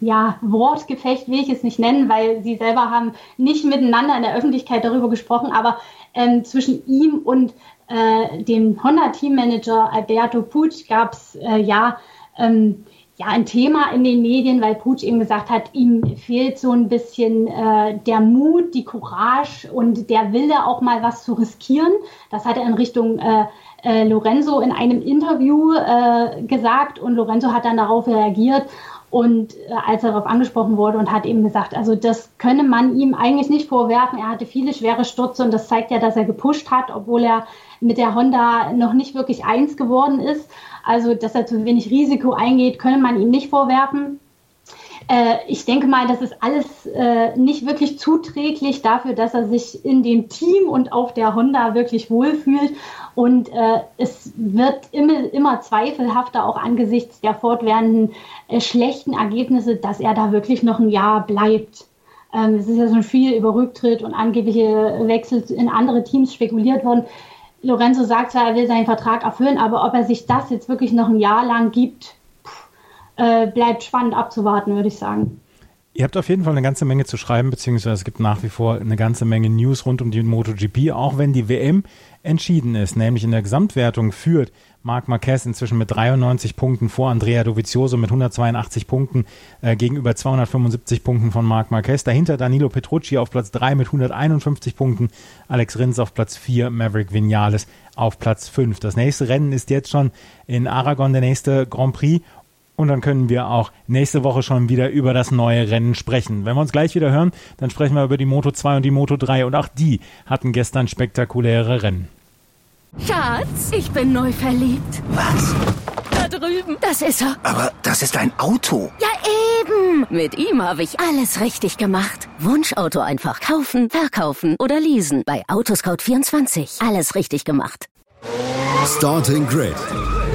ja, Wortgefecht will ich es nicht nennen, weil sie selber haben nicht miteinander in der Öffentlichkeit darüber gesprochen, aber ähm, zwischen ihm und äh, dem Honda-Teammanager Alberto Puig gab es äh, ja, ähm, ja ein Thema in den Medien, weil Puig eben gesagt hat, ihm fehlt so ein bisschen äh, der Mut, die Courage und der Wille, auch mal was zu riskieren. Das hat er in Richtung äh, äh, Lorenzo in einem Interview äh, gesagt und Lorenzo hat dann darauf reagiert und äh, als er darauf angesprochen wurde und hat eben gesagt, also das könne man ihm eigentlich nicht vorwerfen. Er hatte viele schwere Stürze und das zeigt ja, dass er gepusht hat, obwohl er mit der Honda noch nicht wirklich eins geworden ist. Also, dass er zu wenig Risiko eingeht, könne man ihm nicht vorwerfen. Äh, ich denke mal, das ist alles äh, nicht wirklich zuträglich dafür, dass er sich in dem Team und auf der Honda wirklich wohlfühlt. Und äh, es wird immer, immer zweifelhafter, auch angesichts der fortwährenden äh, schlechten Ergebnisse, dass er da wirklich noch ein Jahr bleibt. Ähm, es ist ja schon viel über Rücktritt und angebliche Wechsel in andere Teams spekuliert worden. Lorenzo sagt zwar, er will seinen Vertrag erfüllen, aber ob er sich das jetzt wirklich noch ein Jahr lang gibt, äh, bleibt spannend abzuwarten, würde ich sagen. Ihr habt auf jeden Fall eine ganze Menge zu schreiben, beziehungsweise es gibt nach wie vor eine ganze Menge News rund um die MotoGP, auch wenn die WM entschieden ist, nämlich in der Gesamtwertung führt Marc Marquez inzwischen mit 93 Punkten vor Andrea Dovizioso mit 182 Punkten äh, gegenüber 275 Punkten von Marc Marquez. Dahinter Danilo Petrucci auf Platz 3 mit 151 Punkten, Alex Rins auf Platz 4, Maverick Vinales auf Platz 5. Das nächste Rennen ist jetzt schon in Aragon, der nächste Grand Prix und dann können wir auch nächste Woche schon wieder über das neue Rennen sprechen. Wenn wir uns gleich wieder hören, dann sprechen wir über die Moto 2 und die Moto 3. Und auch die hatten gestern spektakuläre Rennen. Schatz, ich bin neu verliebt. Was? Da drüben. Das ist er. Aber das ist ein Auto. Ja, eben. Mit ihm habe ich alles richtig gemacht. Wunschauto einfach kaufen, verkaufen oder leasen. Bei Autoscout24. Alles richtig gemacht. Starting Grid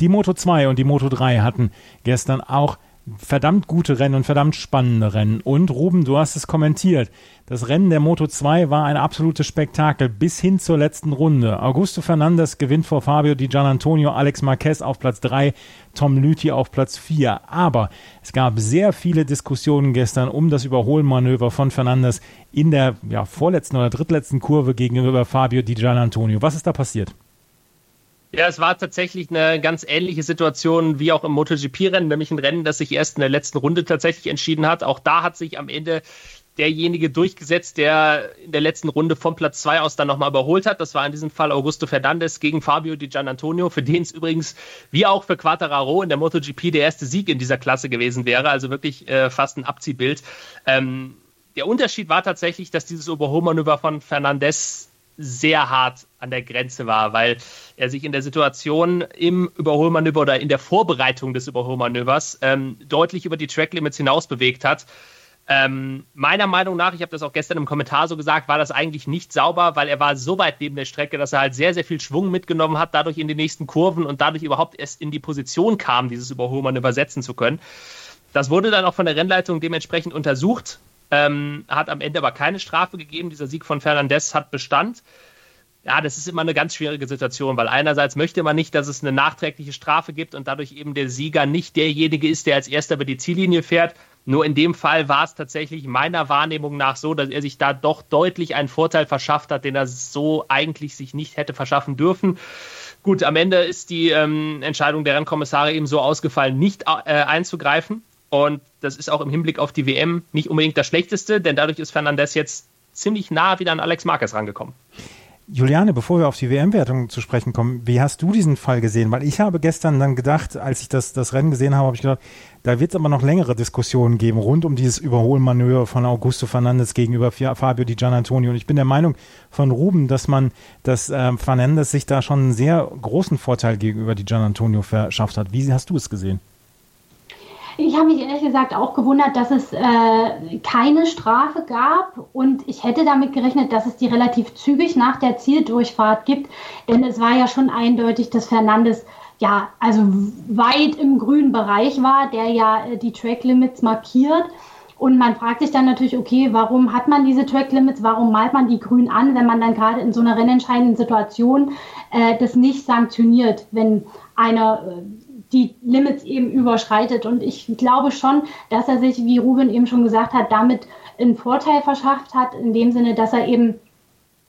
Die Moto 2 und die Moto 3 hatten gestern auch verdammt gute Rennen und verdammt spannende Rennen. Und Ruben, du hast es kommentiert. Das Rennen der Moto 2 war ein absolutes Spektakel bis hin zur letzten Runde. Augusto Fernandes gewinnt vor Fabio Di Gianantonio, Alex Marquez auf Platz 3, Tom Lüthi auf Platz 4. Aber es gab sehr viele Diskussionen gestern um das Überholmanöver von Fernandes in der ja, vorletzten oder drittletzten Kurve gegenüber Fabio Di Gianantonio. Was ist da passiert? Ja, es war tatsächlich eine ganz ähnliche Situation wie auch im MotoGP-Rennen, nämlich ein Rennen, das sich erst in der letzten Runde tatsächlich entschieden hat. Auch da hat sich am Ende derjenige durchgesetzt, der in der letzten Runde vom Platz 2 aus dann nochmal überholt hat. Das war in diesem Fall Augusto Fernandes gegen Fabio Di Gianantonio, für den es übrigens wie auch für Quattararo in der MotoGP der erste Sieg in dieser Klasse gewesen wäre. Also wirklich äh, fast ein Abziehbild. Ähm, der Unterschied war tatsächlich, dass dieses Überholmanöver von Fernandes sehr hart an der Grenze war, weil er sich in der Situation im Überholmanöver oder in der Vorbereitung des Überholmanövers ähm, deutlich über die Tracklimits hinaus bewegt hat. Ähm, meiner Meinung nach, ich habe das auch gestern im Kommentar so gesagt, war das eigentlich nicht sauber, weil er war so weit neben der Strecke, dass er halt sehr, sehr viel Schwung mitgenommen hat, dadurch in die nächsten Kurven und dadurch überhaupt erst in die Position kam, dieses Überholmanöver setzen zu können. Das wurde dann auch von der Rennleitung dementsprechend untersucht, ähm, hat am Ende aber keine Strafe gegeben. Dieser Sieg von Fernandez hat Bestand. Ja, das ist immer eine ganz schwierige Situation, weil einerseits möchte man nicht, dass es eine nachträgliche Strafe gibt und dadurch eben der Sieger nicht derjenige ist, der als erster über die Ziellinie fährt. Nur in dem Fall war es tatsächlich meiner Wahrnehmung nach so, dass er sich da doch deutlich einen Vorteil verschafft hat, den er so eigentlich sich nicht hätte verschaffen dürfen. Gut, am Ende ist die ähm, Entscheidung der Rennkommissare eben so ausgefallen, nicht äh, einzugreifen. Und das ist auch im Hinblick auf die WM nicht unbedingt das Schlechteste, denn dadurch ist Fernandez jetzt ziemlich nah wieder an Alex Marquez rangekommen. Juliane, bevor wir auf die WM-Wertung zu sprechen kommen, wie hast du diesen Fall gesehen? Weil ich habe gestern dann gedacht, als ich das, das Rennen gesehen habe, habe ich gedacht, da wird es aber noch längere Diskussionen geben rund um dieses Überholmanöver von Augusto Fernandes gegenüber Fabio Di Gianantonio. Und ich bin der Meinung von Ruben, dass man, dass äh, Fernandes sich da schon einen sehr großen Vorteil gegenüber Di Gianantonio verschafft hat. Wie hast du es gesehen? Ich habe mich ehrlich gesagt auch gewundert, dass es äh, keine Strafe gab und ich hätte damit gerechnet, dass es die relativ zügig nach der Zieldurchfahrt gibt, denn es war ja schon eindeutig, dass Fernandes ja also weit im grünen Bereich war, der ja äh, die Track Limits markiert. Und man fragt sich dann natürlich, okay, warum hat man diese Track Limits? Warum malt man die grün an, wenn man dann gerade in so einer rennentscheidenden Situation äh, das nicht sanktioniert, wenn einer äh, die Limits eben überschreitet. Und ich glaube schon, dass er sich, wie Ruben eben schon gesagt hat, damit einen Vorteil verschafft hat, in dem Sinne, dass er eben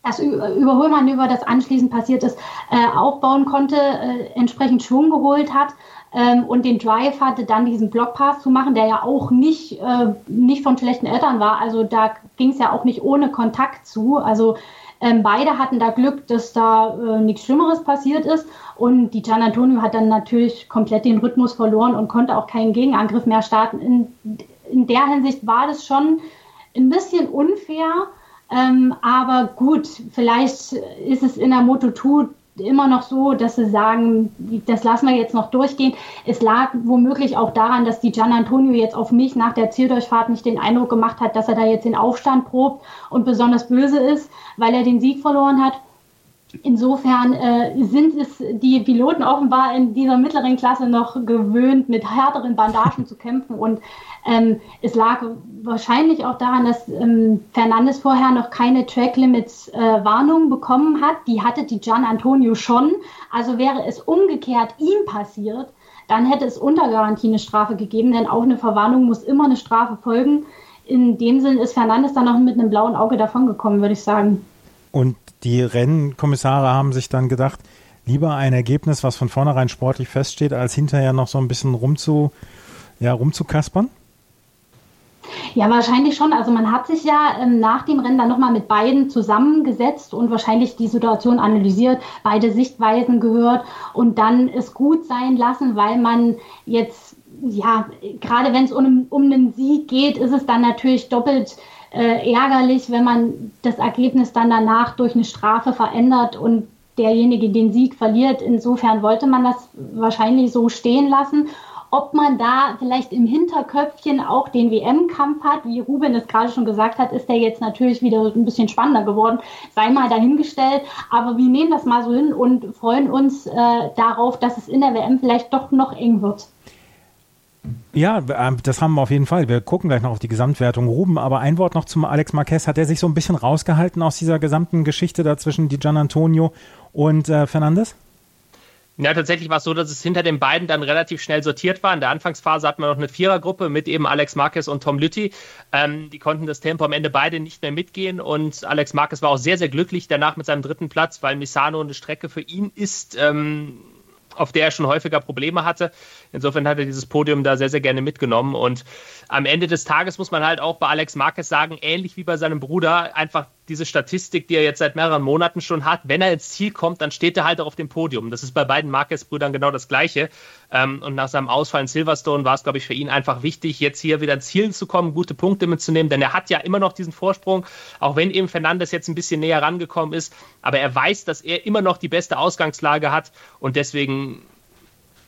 das Überholmanöver, das anschließend passiert ist, äh, aufbauen konnte, äh, entsprechend Schwung geholt hat ähm, und den Drive hatte, dann diesen Blockpass zu machen, der ja auch nicht, äh, nicht von schlechten Eltern war. Also da ging es ja auch nicht ohne Kontakt zu. Also ähm, beide hatten da Glück, dass da äh, nichts Schlimmeres passiert ist. Und die Gian Antonio hat dann natürlich komplett den Rhythmus verloren und konnte auch keinen Gegenangriff mehr starten. In, in der Hinsicht war das schon ein bisschen unfair. Ähm, aber gut, vielleicht ist es in der Moto2 immer noch so, dass sie sagen, das lassen wir jetzt noch durchgehen. Es lag womöglich auch daran, dass die Gian Antonio jetzt auf mich nach der Zieldurchfahrt nicht den Eindruck gemacht hat, dass er da jetzt den Aufstand probt und besonders böse ist, weil er den Sieg verloren hat. Insofern äh, sind es die Piloten offenbar in dieser mittleren Klasse noch gewöhnt, mit härteren Bandagen zu kämpfen. Und ähm, es lag wahrscheinlich auch daran, dass ähm, Fernandes vorher noch keine Track Limits äh, Warnung bekommen hat. Die hatte die Gian Antonio schon. Also wäre es umgekehrt ihm passiert, dann hätte es unter Garantie eine Strafe gegeben, denn auch eine Verwarnung muss immer eine Strafe folgen. In dem Sinn ist Fernandes dann noch mit einem blauen Auge davongekommen, würde ich sagen. Und die Rennkommissare haben sich dann gedacht, lieber ein Ergebnis, was von vornherein sportlich feststeht, als hinterher noch so ein bisschen rumzu, ja, rumzukaspern? Ja, wahrscheinlich schon. Also man hat sich ja ähm, nach dem Rennen dann nochmal mit beiden zusammengesetzt und wahrscheinlich die Situation analysiert, beide Sichtweisen gehört und dann es gut sein lassen, weil man jetzt, ja, gerade wenn es um, um einen Sieg geht, ist es dann natürlich doppelt äh, ärgerlich, wenn man das Ergebnis dann danach durch eine Strafe verändert und derjenige den Sieg verliert. Insofern wollte man das wahrscheinlich so stehen lassen. Ob man da vielleicht im Hinterköpfchen auch den WM-Kampf hat, wie Ruben es gerade schon gesagt hat, ist der jetzt natürlich wieder ein bisschen spannender geworden. Sei mal dahingestellt. Aber wir nehmen das mal so hin und freuen uns äh, darauf, dass es in der WM vielleicht doch noch eng wird. Ja, ähm, das haben wir auf jeden Fall. Wir gucken gleich noch auf die Gesamtwertung. Ruben, aber ein Wort noch zum Alex Marquez. Hat er sich so ein bisschen rausgehalten aus dieser gesamten Geschichte da zwischen Gian Antonio und äh, Fernandes? Ja, tatsächlich war es so, dass es hinter den beiden dann relativ schnell sortiert war. In der Anfangsphase hatten wir noch eine Vierergruppe mit eben Alex Marquez und Tom Lütti. Ähm, die konnten das Tempo am Ende beide nicht mehr mitgehen und Alex Marquez war auch sehr, sehr glücklich danach mit seinem dritten Platz, weil Misano eine Strecke für ihn ist. Ähm, auf der er schon häufiger Probleme hatte. Insofern hat er dieses Podium da sehr, sehr gerne mitgenommen. Und am Ende des Tages muss man halt auch bei Alex Marquez sagen, ähnlich wie bei seinem Bruder, einfach diese Statistik, die er jetzt seit mehreren Monaten schon hat, wenn er ins Ziel kommt, dann steht er halt auch auf dem Podium. Das ist bei beiden Marquez-Brüdern genau das Gleiche. Ähm, und nach seinem Ausfall in Silverstone war es, glaube ich, für ihn einfach wichtig, jetzt hier wieder ins Ziel zu kommen, gute Punkte mitzunehmen, denn er hat ja immer noch diesen Vorsprung, auch wenn eben Fernandes jetzt ein bisschen näher rangekommen ist. Aber er weiß, dass er immer noch die beste Ausgangslage hat und deswegen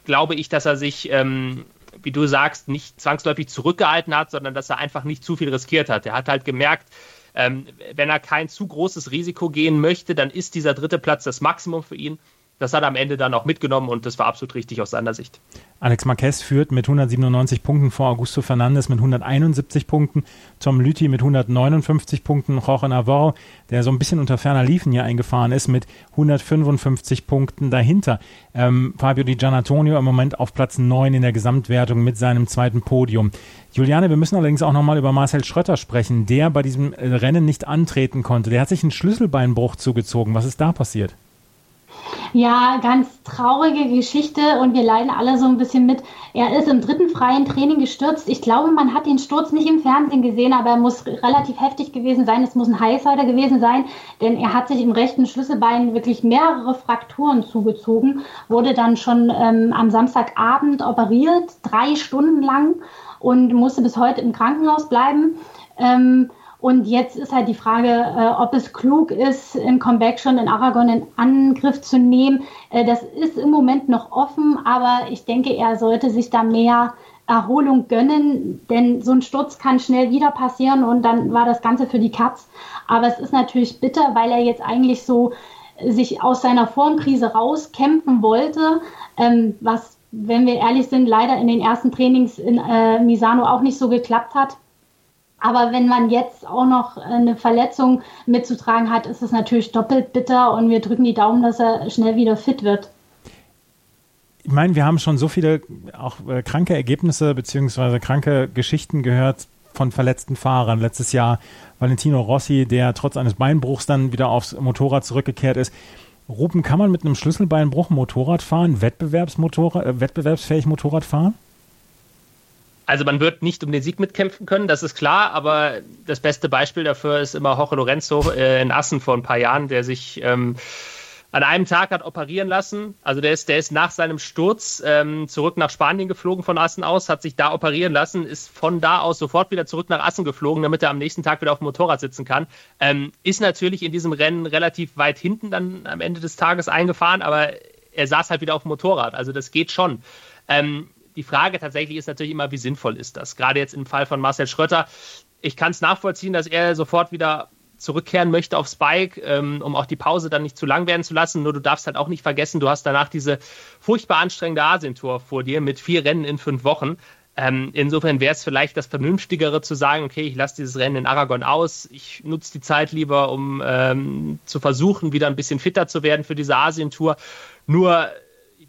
glaube ich, dass er sich, ähm, wie du sagst, nicht zwangsläufig zurückgehalten hat, sondern dass er einfach nicht zu viel riskiert hat. Er hat halt gemerkt, ähm, wenn er kein zu großes Risiko gehen möchte, dann ist dieser dritte Platz das Maximum für ihn das hat er am Ende dann auch mitgenommen und das war absolut richtig aus seiner Sicht. Alex Marquez führt mit 197 Punkten vor Augusto Fernandes mit 171 Punkten, Tom Lüthi mit 159 Punkten, Jorge Navarro, der so ein bisschen unter ferner Liefen hier eingefahren ist, mit 155 Punkten dahinter. Ähm, Fabio Di Gianantonio im Moment auf Platz 9 in der Gesamtwertung mit seinem zweiten Podium. Juliane, wir müssen allerdings auch nochmal über Marcel Schrötter sprechen, der bei diesem äh, Rennen nicht antreten konnte. Der hat sich einen Schlüsselbeinbruch zugezogen. Was ist da passiert? Ja, ganz traurige Geschichte und wir leiden alle so ein bisschen mit. Er ist im dritten freien Training gestürzt. Ich glaube, man hat den Sturz nicht im Fernsehen gesehen, aber er muss relativ heftig gewesen sein. Es muss ein Highsider gewesen sein, denn er hat sich im rechten Schlüsselbein wirklich mehrere Frakturen zugezogen, wurde dann schon ähm, am Samstagabend operiert, drei Stunden lang und musste bis heute im Krankenhaus bleiben. Ähm, und jetzt ist halt die Frage, äh, ob es klug ist, im Comeback schon in Aragon in Angriff zu nehmen. Äh, das ist im Moment noch offen, aber ich denke, er sollte sich da mehr Erholung gönnen, denn so ein Sturz kann schnell wieder passieren und dann war das Ganze für die Katz. Aber es ist natürlich bitter, weil er jetzt eigentlich so sich aus seiner Formkrise rauskämpfen wollte, ähm, was, wenn wir ehrlich sind, leider in den ersten Trainings in äh, Misano auch nicht so geklappt hat. Aber wenn man jetzt auch noch eine Verletzung mitzutragen hat, ist es natürlich doppelt bitter und wir drücken die Daumen, dass er schnell wieder fit wird. Ich meine, wir haben schon so viele auch äh, kranke Ergebnisse beziehungsweise kranke Geschichten gehört von verletzten Fahrern. Letztes Jahr Valentino Rossi, der trotz eines Beinbruchs dann wieder aufs Motorrad zurückgekehrt ist. Rupen, kann man mit einem Schlüsselbeinbruch Motorrad fahren, Wettbewerbsmotorrad, äh, wettbewerbsfähig Motorrad fahren? Also man wird nicht um den Sieg mitkämpfen können, das ist klar, aber das beste Beispiel dafür ist immer Jorge Lorenzo äh, in Assen vor ein paar Jahren, der sich ähm, an einem Tag hat operieren lassen. Also der ist, der ist nach seinem Sturz ähm, zurück nach Spanien geflogen von Assen aus, hat sich da operieren lassen, ist von da aus sofort wieder zurück nach Assen geflogen, damit er am nächsten Tag wieder auf dem Motorrad sitzen kann. Ähm, ist natürlich in diesem Rennen relativ weit hinten dann am Ende des Tages eingefahren, aber er saß halt wieder auf dem Motorrad. Also das geht schon. Ähm, die Frage tatsächlich ist natürlich immer, wie sinnvoll ist das? Gerade jetzt im Fall von Marcel Schröter. Ich kann es nachvollziehen, dass er sofort wieder zurückkehren möchte aufs Bike, ähm, um auch die Pause dann nicht zu lang werden zu lassen. Nur du darfst halt auch nicht vergessen, du hast danach diese furchtbar anstrengende Asientour vor dir mit vier Rennen in fünf Wochen. Ähm, insofern wäre es vielleicht das Vernünftigere zu sagen, okay, ich lasse dieses Rennen in Aragon aus, ich nutze die Zeit lieber, um ähm, zu versuchen, wieder ein bisschen fitter zu werden für diese Asientour. Nur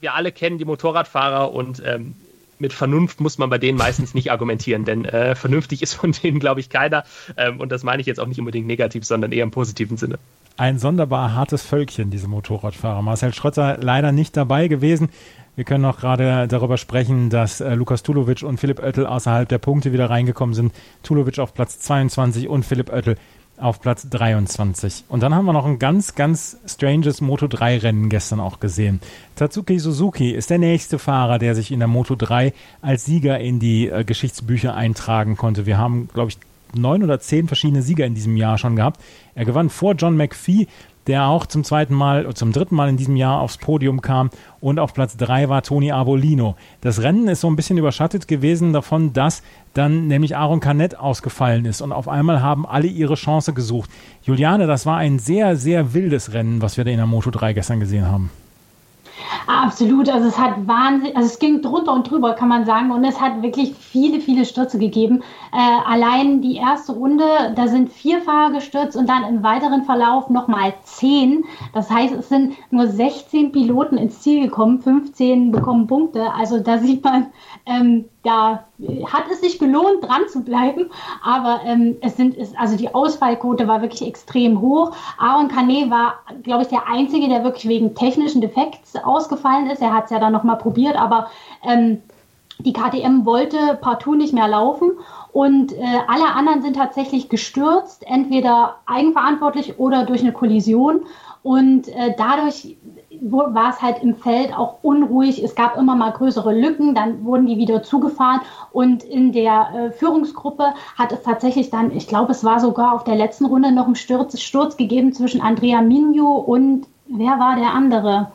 wir alle kennen die Motorradfahrer und ähm, mit Vernunft muss man bei denen meistens nicht argumentieren, denn äh, vernünftig ist von denen, glaube ich, keiner. Ähm, und das meine ich jetzt auch nicht unbedingt negativ, sondern eher im positiven Sinne. Ein sonderbar hartes Völkchen, diese Motorradfahrer. Marcel Schrötzer leider nicht dabei gewesen. Wir können noch gerade darüber sprechen, dass äh, Lukas Tulovic und Philipp Oettel außerhalb der Punkte wieder reingekommen sind. Tulovic auf Platz 22 und Philipp Oettel auf Platz 23. Und dann haben wir noch ein ganz, ganz stranges Moto 3 Rennen gestern auch gesehen. Tatsuki Suzuki ist der nächste Fahrer, der sich in der Moto 3 als Sieger in die äh, Geschichtsbücher eintragen konnte. Wir haben, glaube ich, neun oder zehn verschiedene Sieger in diesem Jahr schon gehabt. Er gewann vor John McPhee, der auch zum zweiten Mal, zum dritten Mal in diesem Jahr aufs Podium kam. Und auf Platz drei war Toni Abolino. Das Rennen ist so ein bisschen überschattet gewesen davon, dass dann nämlich Aaron Canet ausgefallen ist. Und auf einmal haben alle ihre Chance gesucht. Juliane, das war ein sehr, sehr wildes Rennen, was wir da in der Moto 3 gestern gesehen haben. Absolut, also es hat Wahnsinn, also es ging drunter und drüber, kann man sagen, und es hat wirklich viele, viele Stürze gegeben. Äh, allein die erste Runde, da sind vier Fahrer gestürzt und dann im weiteren Verlauf nochmal zehn. Das heißt, es sind nur 16 Piloten ins Ziel gekommen, 15 bekommen Punkte. Also da sieht man, ähm, da hat es sich gelohnt, dran zu bleiben. Aber ähm, es sind, ist, also die Ausfallquote war wirklich extrem hoch. Aaron Canet war, glaube ich, der Einzige, der wirklich wegen technischen Defekts ausgefallen ist. Er hat es ja dann nochmal probiert, aber ähm, die KTM wollte partout nicht mehr laufen. Und äh, alle anderen sind tatsächlich gestürzt, entweder eigenverantwortlich oder durch eine Kollision. Und äh, dadurch war es halt im Feld auch unruhig. Es gab immer mal größere Lücken, dann wurden die wieder zugefahren und in der äh, Führungsgruppe hat es tatsächlich dann, ich glaube, es war sogar auf der letzten Runde noch einen Sturz, Sturz gegeben zwischen Andrea Minio und wer war der andere?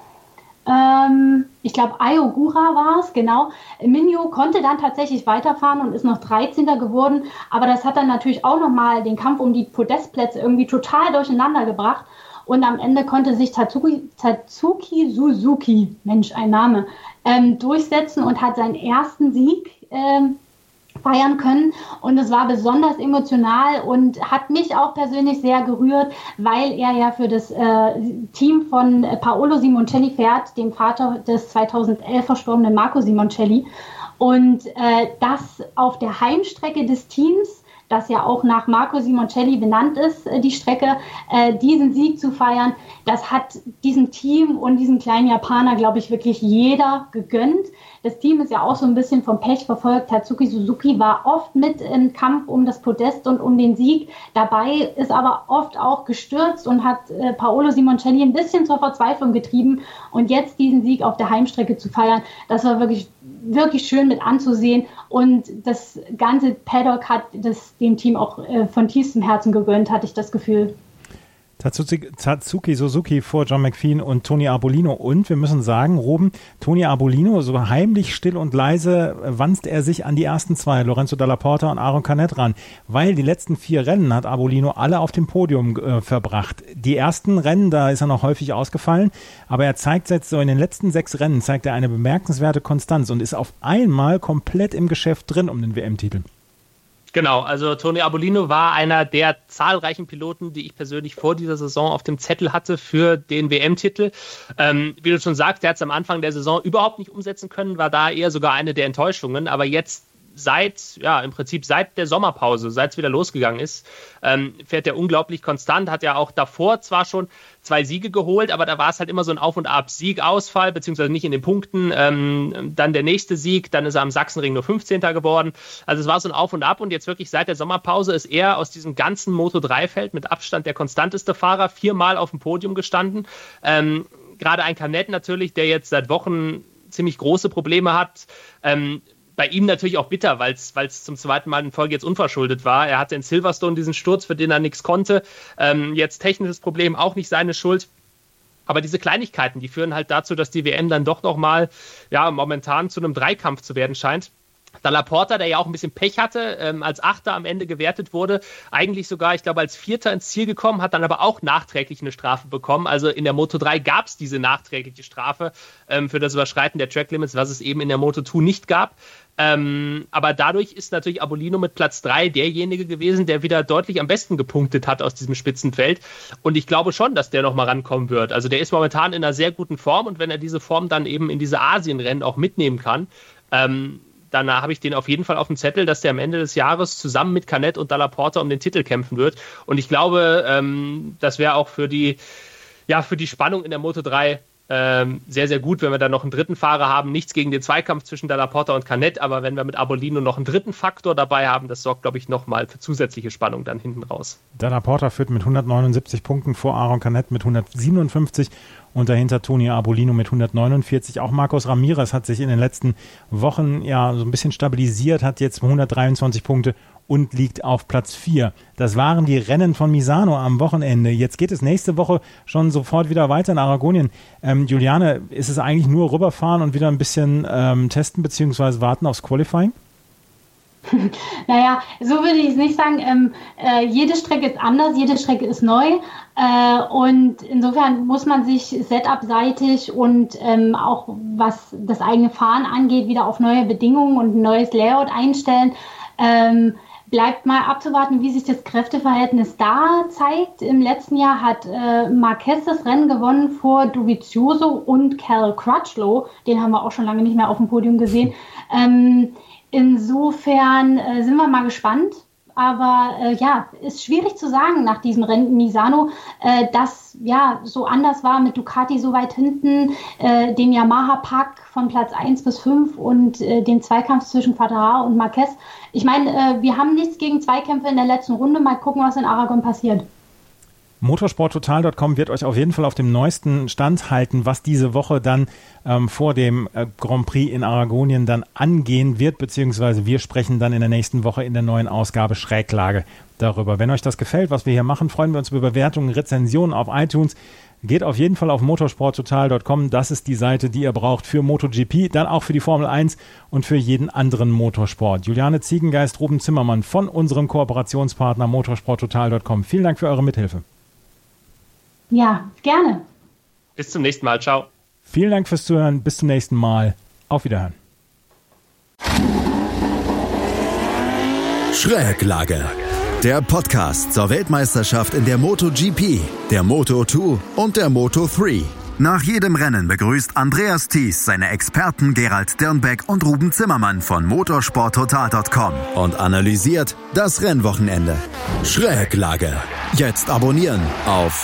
Ähm, ich glaube, Ayogura war es, genau. Minio konnte dann tatsächlich weiterfahren und ist noch 13. geworden, aber das hat dann natürlich auch nochmal den Kampf um die Podestplätze irgendwie total durcheinander gebracht. Und am Ende konnte sich Tatsuki, Tatsuki Suzuki, Mensch, ein Name, ähm, durchsetzen und hat seinen ersten Sieg ähm, feiern können. Und es war besonders emotional und hat mich auch persönlich sehr gerührt, weil er ja für das äh, Team von Paolo Simoncelli fährt, dem Vater des 2011 verstorbenen Marco Simoncelli. Und äh, das auf der Heimstrecke des Teams das ja auch nach Marco Simoncelli benannt ist, äh, die Strecke, äh, diesen Sieg zu feiern, das hat diesem Team und diesem kleinen Japaner, glaube ich, wirklich jeder gegönnt. Das Team ist ja auch so ein bisschen vom Pech verfolgt. Tatsuki Suzuki war oft mit im Kampf um das Podest und um den Sieg dabei, ist aber oft auch gestürzt und hat äh, Paolo Simoncelli ein bisschen zur Verzweiflung getrieben. Und jetzt diesen Sieg auf der Heimstrecke zu feiern, das war wirklich, wirklich schön mit anzusehen. Und das ganze Paddock hat das dem Team auch äh, von tiefstem Herzen gegönnt, hatte ich das Gefühl. Tatsuki Suzuki vor John McPhee und Tony Arbolino. Und wir müssen sagen, Roben, Tony Arbolino, so heimlich still und leise wanzt er sich an die ersten zwei, Lorenzo Dalla Porta und Aaron Canet ran. Weil die letzten vier Rennen hat Arbolino alle auf dem Podium äh, verbracht. Die ersten Rennen, da ist er noch häufig ausgefallen, aber er zeigt jetzt so in den letzten sechs Rennen, zeigt er eine bemerkenswerte Konstanz und ist auf einmal komplett im Geschäft drin um den WM-Titel. Genau, also Tony Abolino war einer der zahlreichen Piloten, die ich persönlich vor dieser Saison auf dem Zettel hatte für den WM-Titel. Ähm, wie du schon sagst, der hat es am Anfang der Saison überhaupt nicht umsetzen können, war da eher sogar eine der Enttäuschungen, aber jetzt seit, ja, im Prinzip seit der Sommerpause, seit es wieder losgegangen ist, ähm, fährt er unglaublich konstant, hat ja auch davor zwar schon zwei Siege geholt, aber da war es halt immer so ein Auf und Ab. Siegausfall, beziehungsweise nicht in den Punkten, ähm, dann der nächste Sieg, dann ist er am Sachsenring nur 15. geworden. Also es war so ein Auf und Ab und jetzt wirklich seit der Sommerpause ist er aus diesem ganzen Moto3-Feld mit Abstand der konstanteste Fahrer, viermal auf dem Podium gestanden. Ähm, Gerade ein Kanett natürlich, der jetzt seit Wochen ziemlich große Probleme hat. Ähm, bei ihm natürlich auch bitter, weil es zum zweiten Mal in Folge jetzt unverschuldet war. Er hatte in Silverstone diesen Sturz, für den er nichts konnte. Ähm, jetzt technisches Problem, auch nicht seine Schuld. Aber diese Kleinigkeiten, die führen halt dazu, dass die WM dann doch nochmal, ja, momentan zu einem Dreikampf zu werden scheint. Da Laporta, der ja auch ein bisschen Pech hatte, ähm, als Achter am Ende gewertet wurde, eigentlich sogar, ich glaube, als Vierter ins Ziel gekommen, hat dann aber auch nachträglich eine Strafe bekommen. Also in der Moto 3 gab es diese nachträgliche Strafe ähm, für das Überschreiten der Track Limits, was es eben in der Moto 2 nicht gab. Ähm, aber dadurch ist natürlich Abolino mit Platz 3 derjenige gewesen, der wieder deutlich am besten gepunktet hat aus diesem Spitzenfeld. Und ich glaube schon, dass der nochmal rankommen wird. Also der ist momentan in einer sehr guten Form und wenn er diese Form dann eben in diese Asienrennen auch mitnehmen kann, ähm, dann habe ich den auf jeden Fall auf dem Zettel, dass der am Ende des Jahres zusammen mit Canet und Dalla Porta um den Titel kämpfen wird. Und ich glaube, ähm, das wäre auch für die, ja, für die Spannung in der Moto 3 ähm, sehr, sehr gut, wenn wir da noch einen dritten Fahrer haben. Nichts gegen den Zweikampf zwischen Dalla Porta und Canet, aber wenn wir mit Abolino noch einen dritten Faktor dabei haben, das sorgt, glaube ich, nochmal für zusätzliche Spannung dann hinten raus. Dalla Porta führt mit 179 Punkten vor Aaron Canet mit 157 und dahinter Toni Abolino mit 149. Auch Marcos Ramirez hat sich in den letzten Wochen ja so ein bisschen stabilisiert, hat jetzt 123 Punkte und liegt auf Platz 4. Das waren die Rennen von Misano am Wochenende. Jetzt geht es nächste Woche schon sofort wieder weiter in Aragonien. Ähm, Juliane, ist es eigentlich nur rüberfahren und wieder ein bisschen ähm, testen bzw. warten aufs Qualifying? Naja, so würde ich es nicht sagen. Ähm, äh, jede Strecke ist anders, jede Strecke ist neu. Äh, und insofern muss man sich setup-seitig und ähm, auch was das eigene Fahren angeht, wieder auf neue Bedingungen und ein neues Layout einstellen. Ähm, bleibt mal abzuwarten, wie sich das Kräfteverhältnis da zeigt. Im letzten Jahr hat äh, Marquez das Rennen gewonnen vor Dovizioso und Cal Crutchlow. Den haben wir auch schon lange nicht mehr auf dem Podium gesehen. Ähm, Insofern äh, sind wir mal gespannt. Aber äh, ja, ist schwierig zu sagen nach diesem Rennen Misano, äh, dass ja so anders war mit Ducati so weit hinten, äh, dem Yamaha-Pack von Platz 1 bis 5 und äh, dem Zweikampf zwischen Quadraro und Marquez. Ich meine, äh, wir haben nichts gegen Zweikämpfe in der letzten Runde. Mal gucken, was in Aragon passiert. Motorsporttotal.com wird euch auf jeden Fall auf dem neuesten Stand halten, was diese Woche dann ähm, vor dem äh, Grand Prix in Aragonien dann angehen wird, beziehungsweise wir sprechen dann in der nächsten Woche in der neuen Ausgabe Schräglage darüber. Wenn euch das gefällt, was wir hier machen, freuen wir uns über Bewertungen, Rezensionen auf iTunes. Geht auf jeden Fall auf motorsporttotal.com. Das ist die Seite, die ihr braucht für MotoGP, dann auch für die Formel 1 und für jeden anderen Motorsport. Juliane Ziegengeist, Ruben Zimmermann von unserem Kooperationspartner motorsporttotal.com. Vielen Dank für eure Mithilfe. Ja, gerne. Bis zum nächsten Mal. Ciao. Vielen Dank fürs Zuhören. Bis zum nächsten Mal. Auf Wiederhören. Schräglage. Der Podcast zur Weltmeisterschaft in der MotoGP, der Moto2 und der Moto3. Nach jedem Rennen begrüßt Andreas Thies seine Experten Gerald Dirnbeck und Ruben Zimmermann von motorsporttotal.com und analysiert das Rennwochenende. Schräglage. Jetzt abonnieren auf